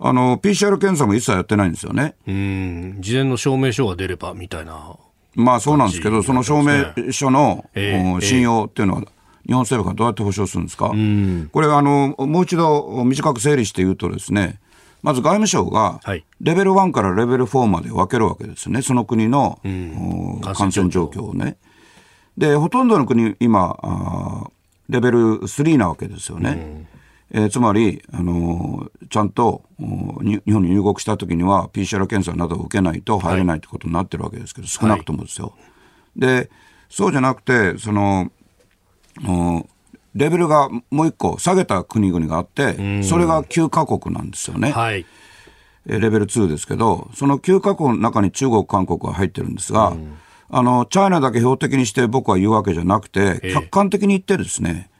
あの PCR 検査も一切やってないんですよね。うん。事前の証明書が出ればみたいな。まあそうなんですけど、その証明書の、えー、信用っていうのは、日本政府がどうやって保証するんですか、これあの、もう一度短く整理して言うとですね、まず外務省が、レベル1からレベル4まで分けるわけですね、その国の、感染状況をね。で、ほとんどの国、今、レベル3なわけですよね。うん、えー、つまり、あのー、ちゃんと日本に入国した時には PCR 検査などを受けないと入れないということになってるわけですけど、少なくともですよ。はい、で、そうじゃなくて、その、レベルがもう一個下げた国々があって、それが9カ国なんですよね。はい、レベル2ですけど、その9カ国の中に中国、韓国が入ってるんですが、あの、チャイナだけ標的にして僕は言うわけじゃなくて、客観的に言ってですね、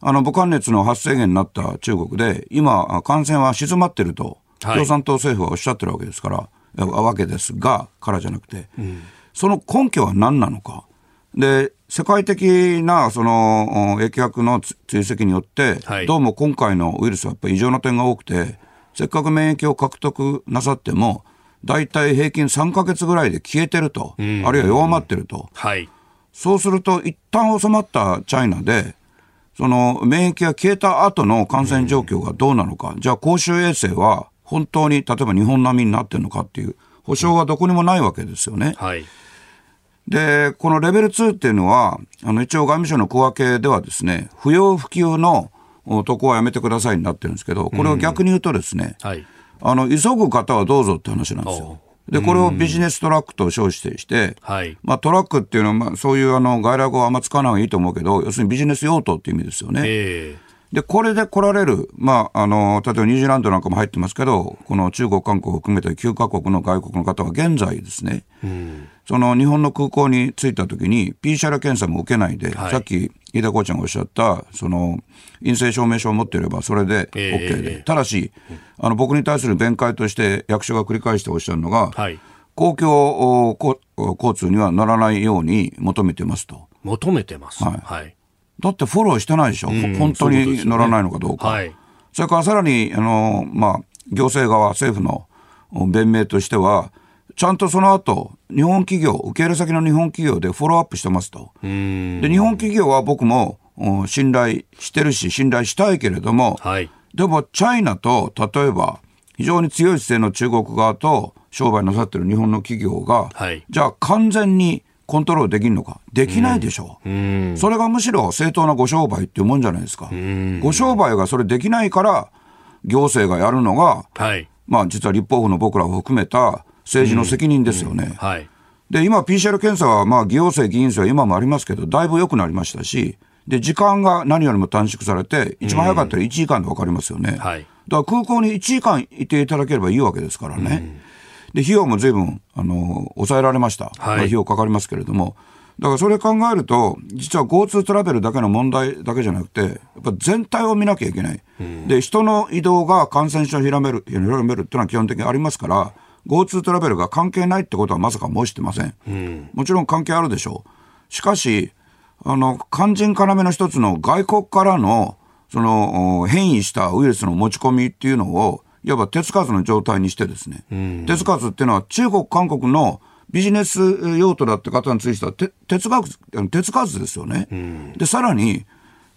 あの、武漢熱の発生源になった中国で、今、感染は静まってると、共産党政府はおっしゃってるわけですから、わけですが、からじゃなくて、うん、その根拠は何なのか。で、世界的なその疫学の追跡によって、はい、どうも今回のウイルスはやっぱり異常な点が多くて、せっかく免疫を獲得なさっても、大体平均3か月ぐらいで消えてると、あるいは弱まってると、はい、そうすると、一旦収まったチャイナで、その免疫が消えた後の感染状況がどうなのか、じゃあ公衆衛生は本当に例えば日本並みになってるのかっていう、保証がどこにもないわけですよね。はい。で、このレベル2っていうのは、あの一応外務省の区分けではですね、不要不急の渡航はやめてくださいになってるんですけど、これを逆に言うとですね、はい、あの急ぐ方はどうぞって話なんですよ。で、これをビジネストラックと称してして、はい、まあトラックっていうのは、まあそういうあの外来語はあんま使わない方がいいと思うけど、要するにビジネス用途っていう意味ですよね。えーで、これで来られる、まあ、あの、例えばニュージーランドなんかも入ってますけど、この中国、韓国を含めて9カ国の外国の方は現在ですね、うん、その日本の空港に着いた時に PCR 検査も受けないで、はい、さっき飯田コーチがおっしゃった、その、陰性証明書を持っていればそれで OK で、えー、ただし、あの、僕に対する弁解として役所が繰り返しておっしゃるのが、はい、公共交通には乗らないように求めてますと。求めてます。はい。はい、だってフォローしてないでしょ？本当に乗らないのかどうか。はい、それからさらに、あの、まあ、行政側、政府の弁明としては、ちゃんとその後、日本企業、受け入れ先の日本企業でフォローアップしてますと。で、日本企業は僕も信頼してるし、信頼したいけれども、はい、でも、チャイナと、例えば、非常に強い姿勢の中国側と商売なさってる日本の企業が、はい、じゃあ完全にコントロールできるのか？できないでしょ。う、うん、それがむしろ正当なご商売っていうもんじゃないですか。ご商売がそれできないから、行政がやるのが、はい、まあ実は立法府の僕らを含めた政治の責任ですよね。うん。うん。はい、で、今 PCR 検査は、まあ、行政、議員数は今もありますけど、だいぶ良くなりましたし、で、時間が何よりも短縮されて、一番早かったら1時間で分かりますよね。はい、だから空港に1時間いていただければいいわけですからね。で、費用も随分、あの、抑えられました。はい、費用かかりますけれども、だからそれ考えると、実は GoTo トラベルだけの問題だけじゃなくて、やっぱ全体を見なきゃいけない。うん、で、人の移動が感染症を広める、広めるっていうのは基本的にありますから、GoTo トラベルが関係ないってことはまさか申してません。うん、もちろん関係あるでしょう。しかし、あの、肝心要の一つの外国からの、その、変異したウイルスの持ち込みっていうのを、いわば手つかずの状態にしてですね、うん、手つかずっていうのは中国、韓国のビジネス用途だって方については手手つかず、手つかずですよね。うん、で、さらに、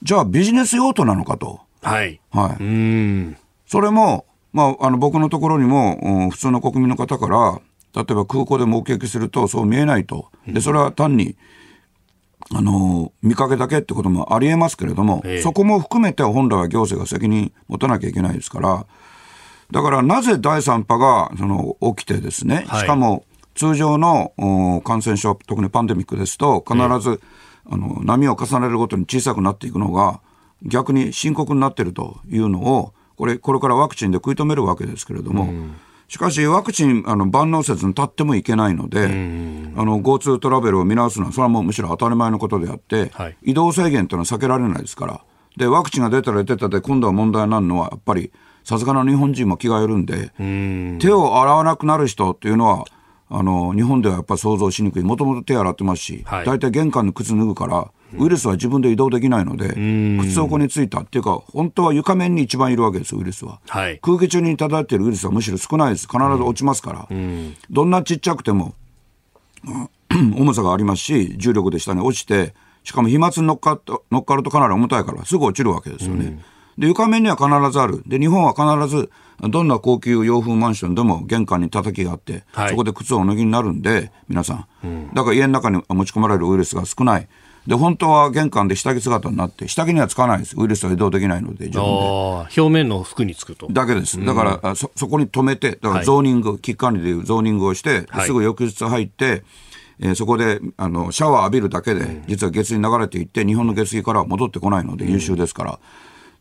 じゃあビジネス用途なのかと。はい。はい。うん。それも、まあ、あの僕のところにも、普通の国民の方から、例えば空港で目撃するとそう見えないと。で、それは単に、あの、見かけだけってこともありえますけれども、ええ、そこも含めて本来は行政が責任持たなきゃいけないですから、だからなぜ第3波がその起きてですね、しかも通常の感染症、特にパンデミックですと、必ず、え、あの波を重ねるごとに小さくなっていくのが、逆に深刻になっているというのを、これ、これからワクチンで食い止めるわけですけれども、しかし、ワクチン、あの、万能説に立ってもいけないので、あの、GoTo トラベルを見直すのは、それはもうむしろ当たり前のことであって、はい、移動制限というのは避けられないですから。で、ワクチンが出たら出たで、今度は問題になるのは、やっぱり、さすがの日本人も気が緩んで、手を洗わなくなる人っていうのは、あの、日本ではやっぱ想像しにくい。もともと手洗ってますし、はい、大体玄関の靴脱ぐから、ウイルスは自分で移動できないので、靴底についたっていうか、本当は床面に一番いるわけです、ウイルスは。はい、空気中に漂っているウイルスはむしろ少ないです。必ず落ちますから。どんなちっちゃくても、重さがありますし、重力で下に落ちて、しかも飛沫に乗っかっ乗っかるとかなり重たいからすぐ落ちるわけですよね。で、床面には必ずある。で、日本は必ず、どんな高級洋風マンションでも玄関に叩きがあって、はい、そこで靴をお脱ぎになるんで、皆さん。うん、だから家の中に持ち込まれるウイルスが少ない。で、本当は玄関で下着姿になって、下着にはつかないです。ウイルスは移動できないので、自分で。表面の服につくと。だけです。だから、そ、そこに止めて、だからゾーニング、はい、危機管理でいうゾーニングをして、すぐ翌日入って、えー、そこであのシャワー浴びるだけで、実は下水に流れていって、日本の下水からは戻ってこないので、優秀ですから。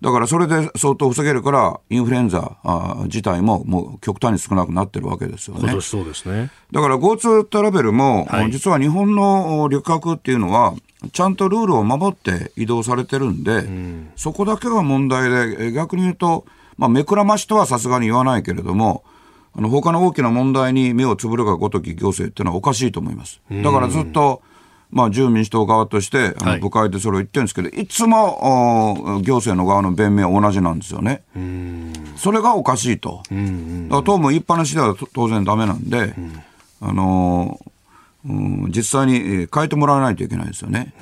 だからそれで相当防げるから、インフルエンザあ自体ももう極端に少なくなってるわけですよね。そうですね。だから GoTo トラベルも、はい実は日本の旅客っていうのは、ちゃんとルールを守って移動されてるんで、そこだけが問題で、え逆に言うと、まあ、目くらましとはさすがに言わないけれども、あの他の大きな問題に目をつぶるがごとき行政っていうのはおかしいと思います。だからずっと、まあ、自由民主党側として、あはいの部会でそれを言ってるんですけど、いつもお行政の側の弁明は同じなんですよね。それがおかしいと。だから党も言いっぱなしではと当然ダメなんで、あのーうん実際にえー変えてもらわないといけないですよね。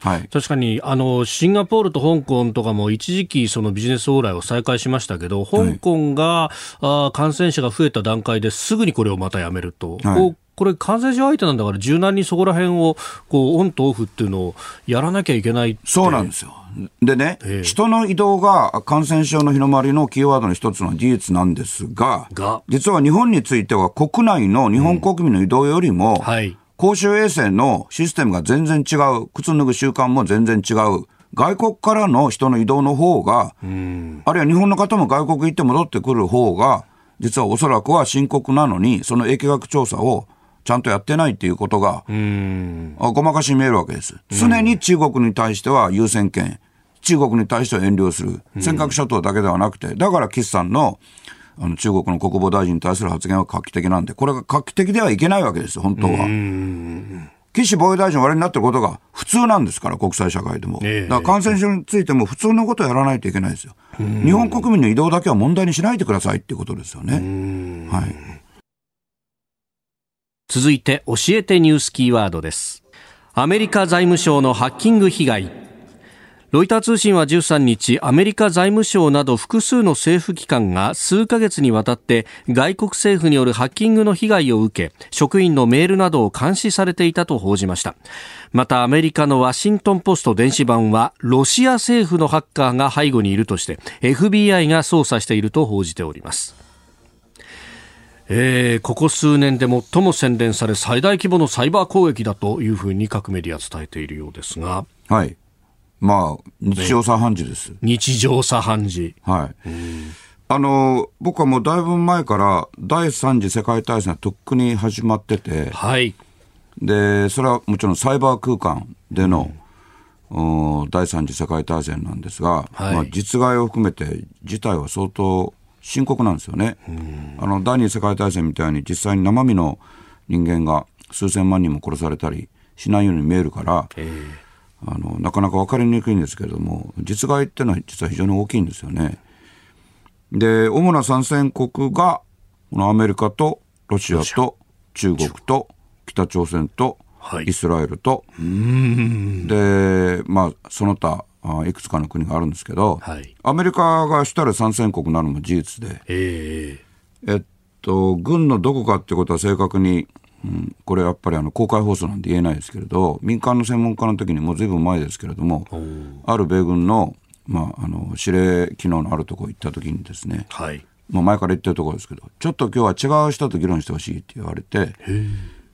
はい。確かにあのシンガポールと香港とかも一時期そのビジネス往来を再開しましたけど香港が、あー感染者が増えた段階ですぐにこれをまたやめると、はいこれ感染症相手なんだから柔軟にそこら辺をこうオンとオフっていうのをやらなきゃいけないそうなんですよ。でね、ええ。人の移動が感染症の広まりのキーワードの一つの事実なんですが、が。実は日本については国内の日本国民の移動よりも、はい。公衆衛生のシステムが全然違う、靴脱ぐ習慣も全然違う、外国からの人の移動の方が、あるいは日本の方も外国行って戻ってくる方が、実はおそらくは深刻なのに、その疫学調査をちゃんとやってないっていうことが、あごまかしに見えるわけです。常に中国に対しては優先権、中国に対しては遠慮する。尖閣諸島だけではなくて、だから岸さんのあの中国の国防大臣に対する発言は画期的なんで、これが画期的ではいけないわけですよ、本当は。岸防衛大臣おやりになってることが普通なんですから、国際社会でも。ええだから感染症についても普通のことをやらないといけないですよ。日本国民の移動だけは問題にしないでくださいっていうことですよね。はい。続いて教えてニュースキーワードですアメリカ財務省のハッキング被害ロイター通信は13日、アメリカ財務省など複数の政府機関が数ヶ月にわたって外国政府によるハッキングの被害を受け、職員のメールなどを監視されていたと報じました。またアメリカのワシントンポスト電子版は、ロシア政府のハッカーが背後にいるとして、FBI が捜査していると報じております。えーここ数年で最も洗練され最大規模のサイバー攻撃だというふうに各メディア伝えているようですが。はい。まあ、日常茶飯事です。日常茶飯事。はい。あの、僕はもうだいぶ前から第三次世界大戦はとっくに始まってて、はい。で、それはもちろんサイバー空間での、お第三次世界大戦なんですが、はい。まあ、実害を含めて事態は相当深刻なんですよね。あの第二次世界大戦みたいに実際に生身の人間が数千万人も殺されたりしないように見えるから、あのなかなか分かりにくいんですけれども実害っていうのは実は非常に大きいんですよね。で主な参戦国がこのアメリカとロシアと中国と北朝鮮とはい。イスラエルと、でまあその他あいくつかの国があるんですけど、はい。アメリカが主たる参戦国なのも事実で、ええっと、軍のどこかってことは正確に、うん、これやっぱりあの公開放送なんで言えないですけれど、民間の専門家の時にもうずいぶん前ですけれども、ある米軍の,、まあ、あの司令機能のあるところ行った時にですね、ーはい。まあ、前から言ってるところですけど、ちょっと今日は違う人と議論してほしいって言われて、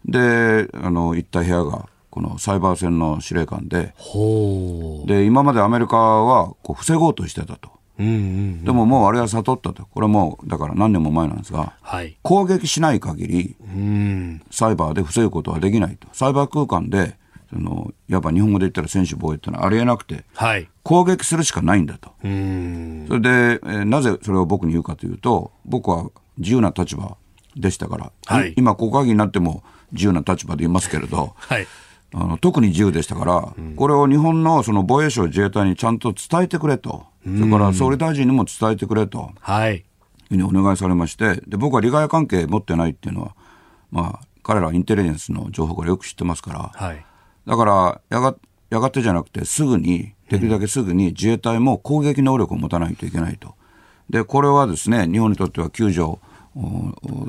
で、あの、行った部屋が、このサイバー戦の司令官で、ほで、今までアメリカはこう防ごうとしてたと。ううんうんでももうあれは悟ったと。これはもう、だから何年も前なんですが、はい攻撃しない限り、うんサイバーで防ぐことはできないと。サイバー空間で、その、いわば日本語で言ったら専守防衛ってのはありえなくて、はい攻撃するしかないんだと。うんそれで、えーなぜそれを僕に言うかというと、僕は自由な立場でしたから、はいい今国会議員になっても自由な立場で言いますけれど、はい。あの特に自由でしたから、これを日本のその防衛省自衛隊にちゃんと伝えてくれと、それから総理大臣にも伝えてくれと。はい。いうふうにお願いされまして、で僕は利害関係持ってないっていうのは、まあ、彼らはインテリジェンスの情報からよく知ってますから、はい。だからやがやがてじゃなくてすぐにできるだけすぐに自衛隊も攻撃能力を持たないといけないと。でこれはですね日本にとっては救助お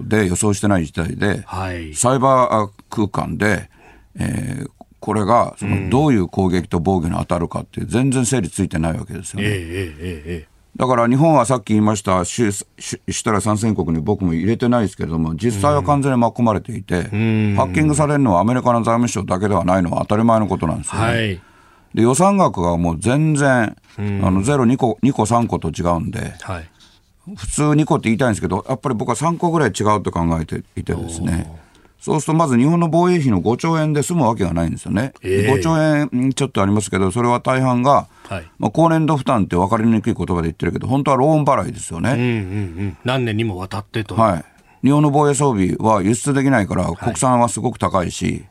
で予想してない事態で、はい。サイバー空間で、えーこれがそのどういう攻撃と防御に当たるかって全然整理ついてないわけですよね。ええええええだから日本はさっき言いました主たら参戦国に僕も入れてないですけれども実際は完全に巻き込まれていて、ハッキングされるのはアメリカの財務省だけではないのは当たり前のことなんですよね。はい。で予算額がもう全然、あのゼロ2個、2個3個と違うんで、はい。普通2個って言いたいんですけど、やっぱり僕は3個ぐらい違うと考えていてですね、そうするとまず日本の防衛費の5兆円で済むわけがないんですよね。ええ5兆円うんちょっとありますけど、それは大半が、はいまあ、高年度負担って分かりにくい言葉で言ってるけど、本当はローン払いですよね。うんうんうん。何年にもわたってと。はい。日本の防衛装備は輸出できないから、国産はすごく高いし、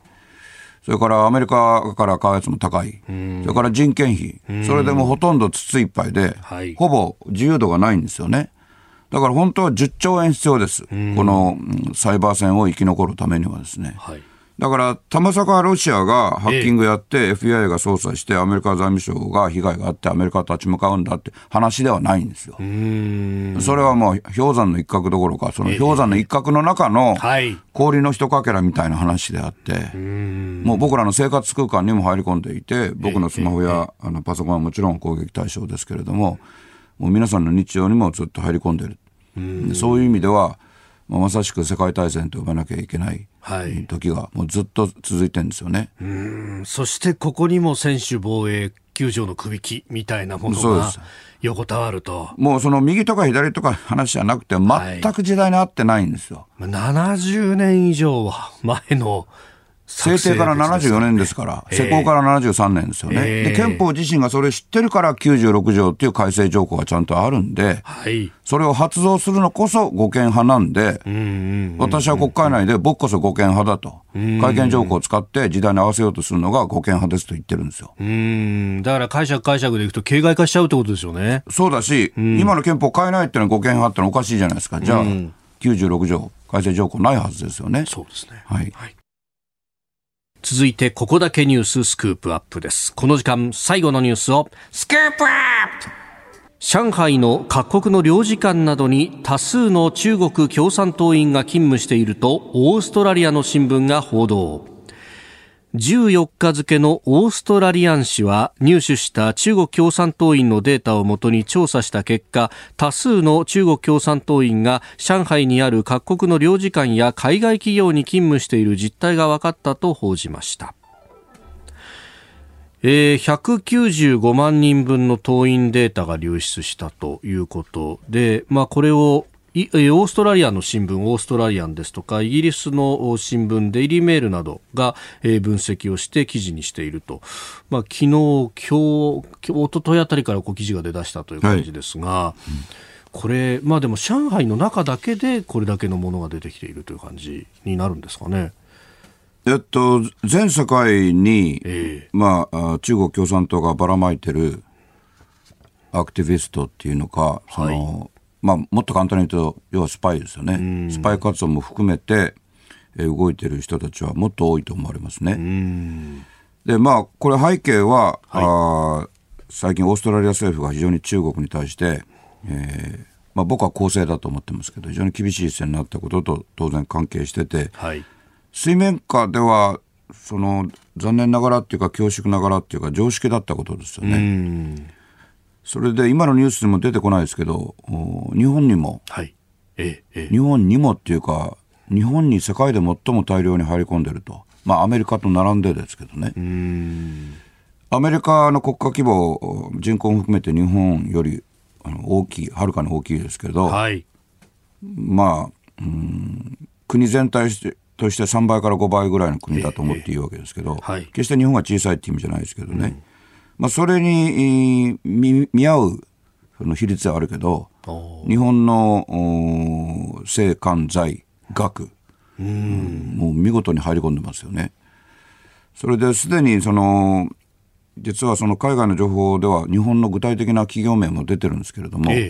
それからアメリカから買うやつも高い。それから人件費。それでもほとんど筒いっぱいで、はいほぼ自由度がないんですよね。だから本当は10兆円必要です。このうんサイバー戦を生き残るためにはですね。はい。だから、たまさかロシアがハッキングやって、FBI が捜査して、アメリカ財務省が被害があって、アメリカ立ち向かうんだって話ではないんですよ。それはもう氷山の一角どころか、その氷山の一角の中のはい氷の一かけらみたいな話であって、もう僕らの生活空間にも入り込んでいて、僕のスマホやあのパソコンはもちろん攻撃対象ですけれども、もう皆さんの日常にもずっと入り込んでる。でそういう意味では、まあまさしく世界大戦と呼ばなきゃいけないはい時がもうずっと続いてるんですよね。そしてここにも専守防衛9条の首輝みたいなものが横たわると。もうその右とか左とか話じゃなくて、全く時代に合ってないんですよ。まあ70年以上は前の制定から74年ですから、施行から73年ですよね。ええで、憲法自身がそれ知ってるから96条っていう改正条項がちゃんとあるんで、はい。それを発動するのこそ護憲派なんで、私は国会内で僕こそ護憲派だと、改憲条項を使って時代に合わせようとするのが護憲派ですと言ってるんですよ。うん。だから解釈解釈でいくと形骸化しちゃうってことですよね。そうだし、今の憲法変えないっていうのは護憲派ってのはおかしいじゃないですか。じゃあ、96条、改正条項ないはずですよね。そうですね。はい。続いて、ここだけニューススクープアップです。この時間、最後のニュースを、スクープアップ上海の各国の領事館などに多数の中国共産党員が勤務していると、オーストラリアの新聞が報道。14日付のオーストラリアン紙は入手した中国共産党員のデータをもとに調査した結果多数の中国共産党員が上海にある各国の領事館や海外企業に勤務している実態が分かったと報じました。えー195万人分の党員データが流出したということで、まあ、これをオーストラリアの新聞、オーストラリアンですとか、イギリスのお新聞、デイリーメールなどが、えー分析をして記事にしていると。まあ、昨日、今日、今日、一昨日あたりからこう記事が出だしたという感じですが、これ、まあでも上海の中だけでこれだけのものが出てきているという感じになるんですかね。えっと、全世界に、えまあ、あ中国共産党がばらまいてるアクティビストっていうのか、その、まあ、もっと簡単に言うと、要はスパイですよね。スパイ活動も含めて、えー動いてる人たちはもっと多いと思われますね。で、まあ、これ背景は、あー最近オーストラリア政府が非常に中国に対して、えーまあ、僕は公正だと思ってますけど、非常に厳しい一線になったことと当然関係してて、はい。水面下ではその残念ながらっていうか恐縮ながらっていうか常識だったことですよね。それで今のニュースにも出てこないですけどお日本にも。はい。ええ、ええ。日本にもっていうか日本に世界で最も大量に入り込んでると。まあアメリカと並んでですけどね。アメリカの国家規模人口も含めて日本より大きいはるかに大きいですけど、はい。まあ、うん国全体してとして3倍から5倍ぐらいの国だと思っていいわけですけど、はい。決して日本が小さいっていう意味じゃないですけどね、まあ、それにえー見見合うその比率はあるけど、日本のおー性関財学、うん。もう見事に入り込んでますよね。それですでにその実はその海外の情報では日本の具体的な企業名も出てるんですけれども、ええ、え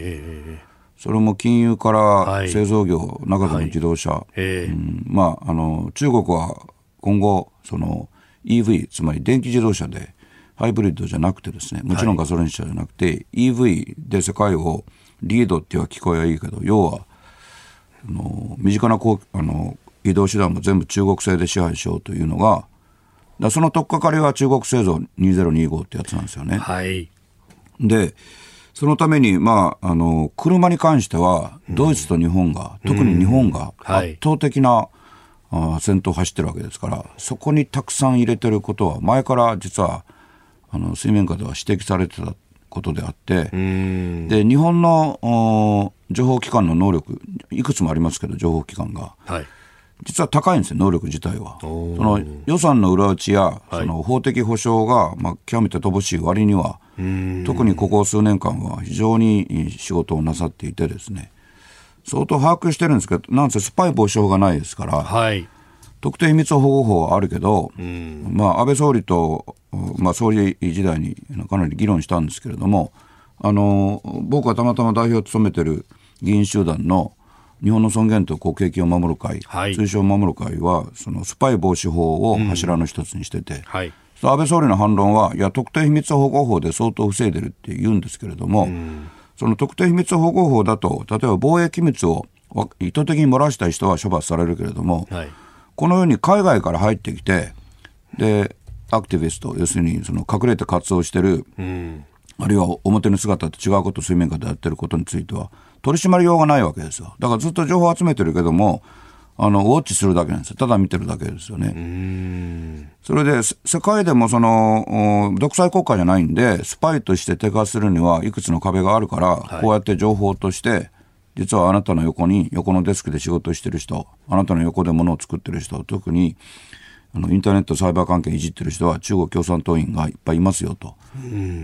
え、それも金融かはい。ら製造業、中でも自動車、ええ。うん。まあ、あの中国は今後その EV つまり電気自動車でハイブリッドじゃなくてですねもちろんガソリン車じゃなくて、EV で世界をリードっては聞こえはいいけど要はあの身近なこうあの移動手段も全部中国製で支配しようというのがだその取っかかりは中国製造2025ってやつなんですよね。はい。で、そのために、まあ、あの、車に関しては、ドイツと日本が、特に日本がはい圧倒的な、あ先頭を走ってるわけですから、そこにたくさん入れてることは、前から実は、あの水面下では指摘されてたことであって、で日本のお情報機関の能力、いくつもありますけど、情報機関が。はい。実は高いんですよ、能力自体は。その予算の裏打ちや、その法的保障が、まあ、極めて乏しい割には、特にここ数年間は非常に仕事をなさっていてですね、相当把握してるんですけど、なんせスパイ防止法がないですから、はい。特定秘密保護法はあるけど、まあ、安倍総理と、まあ、総理時代にかなり議論したんですけれども、あの僕はたまたま代表を務めてる議員集団の日本の尊厳と国益を守る会、はい通称守る会は、そのスパイ防止法を柱の一つにしてて、はい。安倍総理の反論は、いや、特定秘密保護法で相当防いでるって言うんですけれども、その特定秘密保護法だと、例えば防衛機密をわ意図的に漏らした人は処罰されるけれども、はい。このように海外から入ってきて、で、アクティビスト、要するにその隠れて活動してる、あるいは表の姿と違うことを水面下でやってることについては、取り締まりようがないわけですよ。だからずっと情報を集めてるけども、あの、ウォッチするだけなんですよ。ただ見てるだけですよね。それで、せ世界でもその、お独裁国家じゃないんで、スパイとして手化するにはいくつの壁があるから、こうやって情報として、実はあなたの横に、横のデスクで仕事をしてる人、あなたの横で物を作ってる人、特に、あのインターネットサイバー関係いじってる人は中国共産党員がいっぱいいますよと、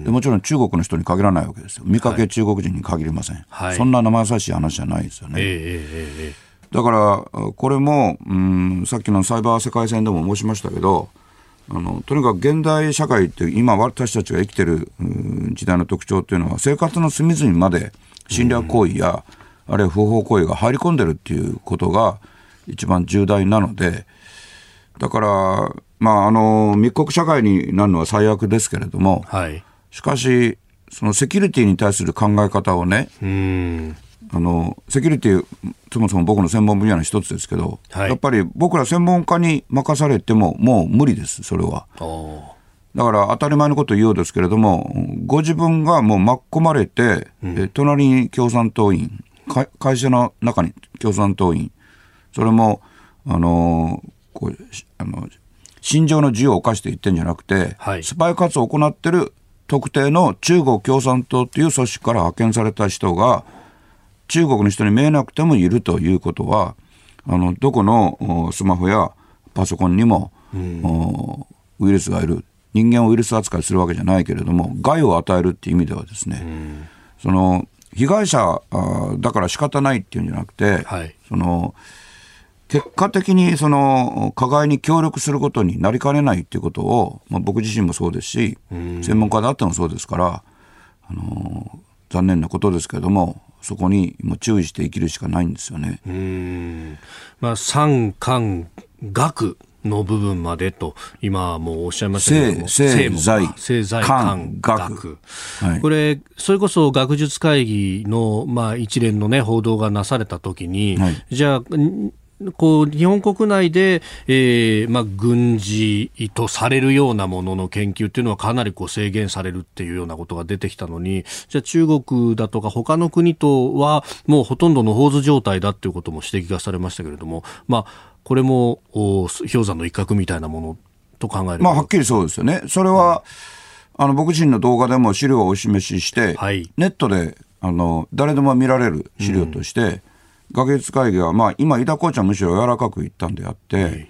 でもちろん中国の人に限らないわけですよ。見かけ中国人に限りません、はい。そんな生優しい話じゃないですよね、ええええええ。だから、これも、うん、さっきのサイバー世界戦でも申しましたけど、あのとにかく現代社会って今私たちが生きてるうん時代の特徴っていうのは生活の隅々まで侵略行為や、あるいは不法行為が入り込んでるっていうことが一番重大なのでだから、まあ、あの密告社会になるのは最悪ですけれどもはい。しかしそのセキュリティに対する考え方をねうん。あのセキュリティそもそも僕の専門分野の一つですけど、はいやっぱり僕ら専門家に任されてももう無理ですそれはだから当たり前のことを言おうですけれどもご自分がもう巻き込まれて、え隣に共産党員か会社の中に共産党員。それもあのこうしあの心情の自由を犯して言ってんじゃなくて、はい。スパイ活動を行っている特定の中国共産党という組織から派遣された人が中国の人に見えなくてもいるということはあのどこのおスマホやパソコンにも、おウイルスがいる。人間をウイルス扱いするわけじゃないけれども害を与えるっていう意味ではですね、その被害者あだから仕方ないっていうんじゃなくて、はい。その結果的にその加害に協力することになりかねないっていうことを、まあ、僕自身もそうですし、専門家であってもそうですから、あの残念なことですけれどもそこにもう注意して生きるしかないんですよね。うん。まあ、産官学の部分までと、今もうおっしゃいましたけれども、性性も財性財官官学学。はい。これ、それこそ学術会議の、まあ、一連のね、報道がなされたときに、はい。じゃあ、んこう日本国内で、えーまあ、軍事とされるようなものの研究っていうのはかなりこう制限されるっていうようなことが出てきたのにじゃあ中国だとか他の国とはもうほとんどの構図状態だっていうことも指摘がされましたけれども、まあ、これもお氷山の一角みたいなものと考えるまあ、はっきりそうですよね。それは、あの僕自身の動画でも資料をお示しして、はい。ネットであの誰でも見られる資料として、学術会議は、まあ、今、井田コーチはむしろ柔らかく言ったんであって、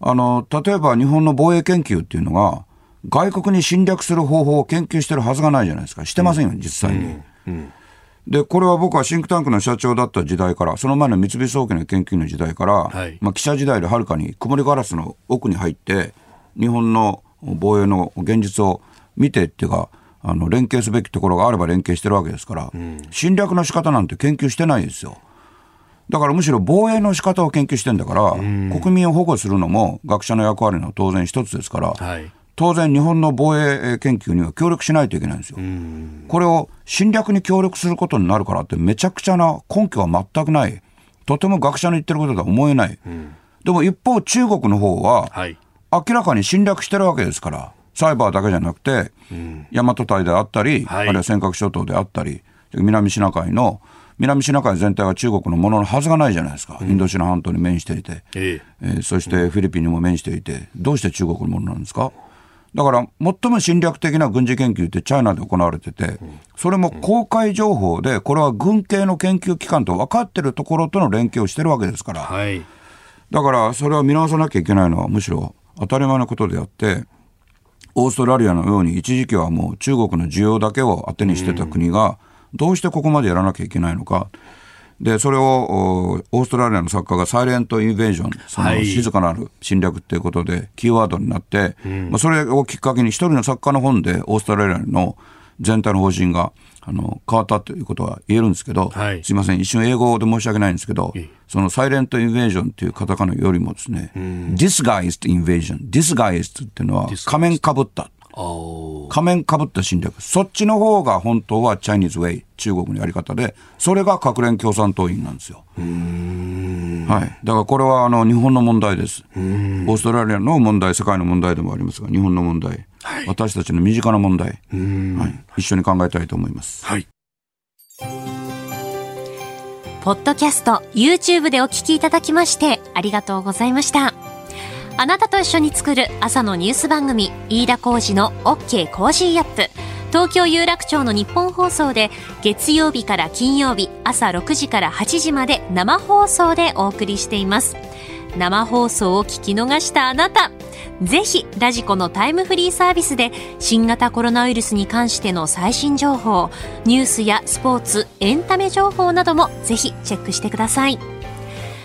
あの例えば日本の防衛研究っていうのが、外国に侵略する方法を研究してるはずがないじゃないですか、してませんよ、実際に。で、これは僕はシンクタンクの社長だった時代から、その前の三菱総研の研究の時代から、はい。まあ、記者時代ではるかに曇りガラスの奥に入って、日本の防衛の現実を見てっていうか、あの連携すべきところがあれば連携してるわけですから、侵略の仕方なんて研究してないですよ。だからむしろ防衛の仕方を研究してんだから、国民を保護するのも学者の役割の当然一つですから、はい当然日本の防衛研究には協力しないといけないんですよ。これを侵略に協力することになるからってめちゃくちゃな根拠は全くない。とても学者の言ってることとは思えない。でも一方中国の方ははい明らかに侵略してるわけですから、サイバーだけじゃなくて、大和隊であったり、はいあるいは尖閣諸島であったり、南シナ海の、南シナ海全体が中国のもののはずがないじゃないですか。インドシナ半島に面していて。えええーそしてフィリピンにも面していて、どうして中国のものなんですか？だから最も侵略的な軍事研究ってチャイナで行われてて、それも公開情報で、これは軍系の研究機関と分かってるところとの連携をしてるわけですから、はい、だからそれは見直さなきゃいけないのはむしろ当たり前のことであって、オーストラリアのように一時期はもう中国の需要だけを当てにしてた国が、どうしてここまでやらなきゃいけないのか。で、それを、オーストラリアの作家がサイレントインベージョン、その静かなる侵略っていうことで、キーワードになって、まあ、それをきっかけに一人の作家の本で、オーストラリアの全体の方針が、あの、変わったということは言えるんですけど、はい、すいません、一瞬英語で申し訳ないんですけど、そのサイレントインベージョンっていうカタカナよりもですね、disguised invasion、disguised っていうのは仮面かぶった。仮面かぶった侵略。そっちの方が本当はチャイニーズウェイ、中国のやり方で、それが国連共産党員なんですよ。はい。だからこれはあの日本の問題です。オーストラリアの問題、世界の問題でもありますが、日本の問題。はい、私たちの身近な問題。はい。一緒に考えたいと思います。はい。ポッドキャスト、YouTube でお聞きいただきまして、ありがとうございました。あなたと一緒に作る朝のニュース番組、飯田浩司の OK Cozy up。東京有楽町のニッポン放送で月曜日から金曜日朝6時から8時まで生放送でお送りしています。生放送を聞き逃したあなた、ぜひラジコのタイムフリーサービスで新型コロナウイルスに関しての最新情報、ニュースやスポーツ、エンタメ情報などもぜひチェックしてください。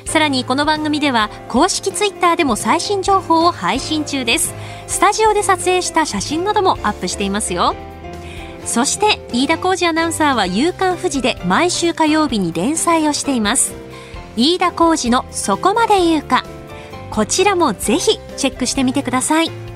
さらにこの番組では公式ツイッターでも最新情報を配信中です。スタジオで撮影した写真などもアップしていますよ。そして飯田浩二アナウンサーは「夕刊富士」で毎週火曜日に連載をしています。飯田浩二の「そこまで言うか」こちらもぜひチェックしてみてください。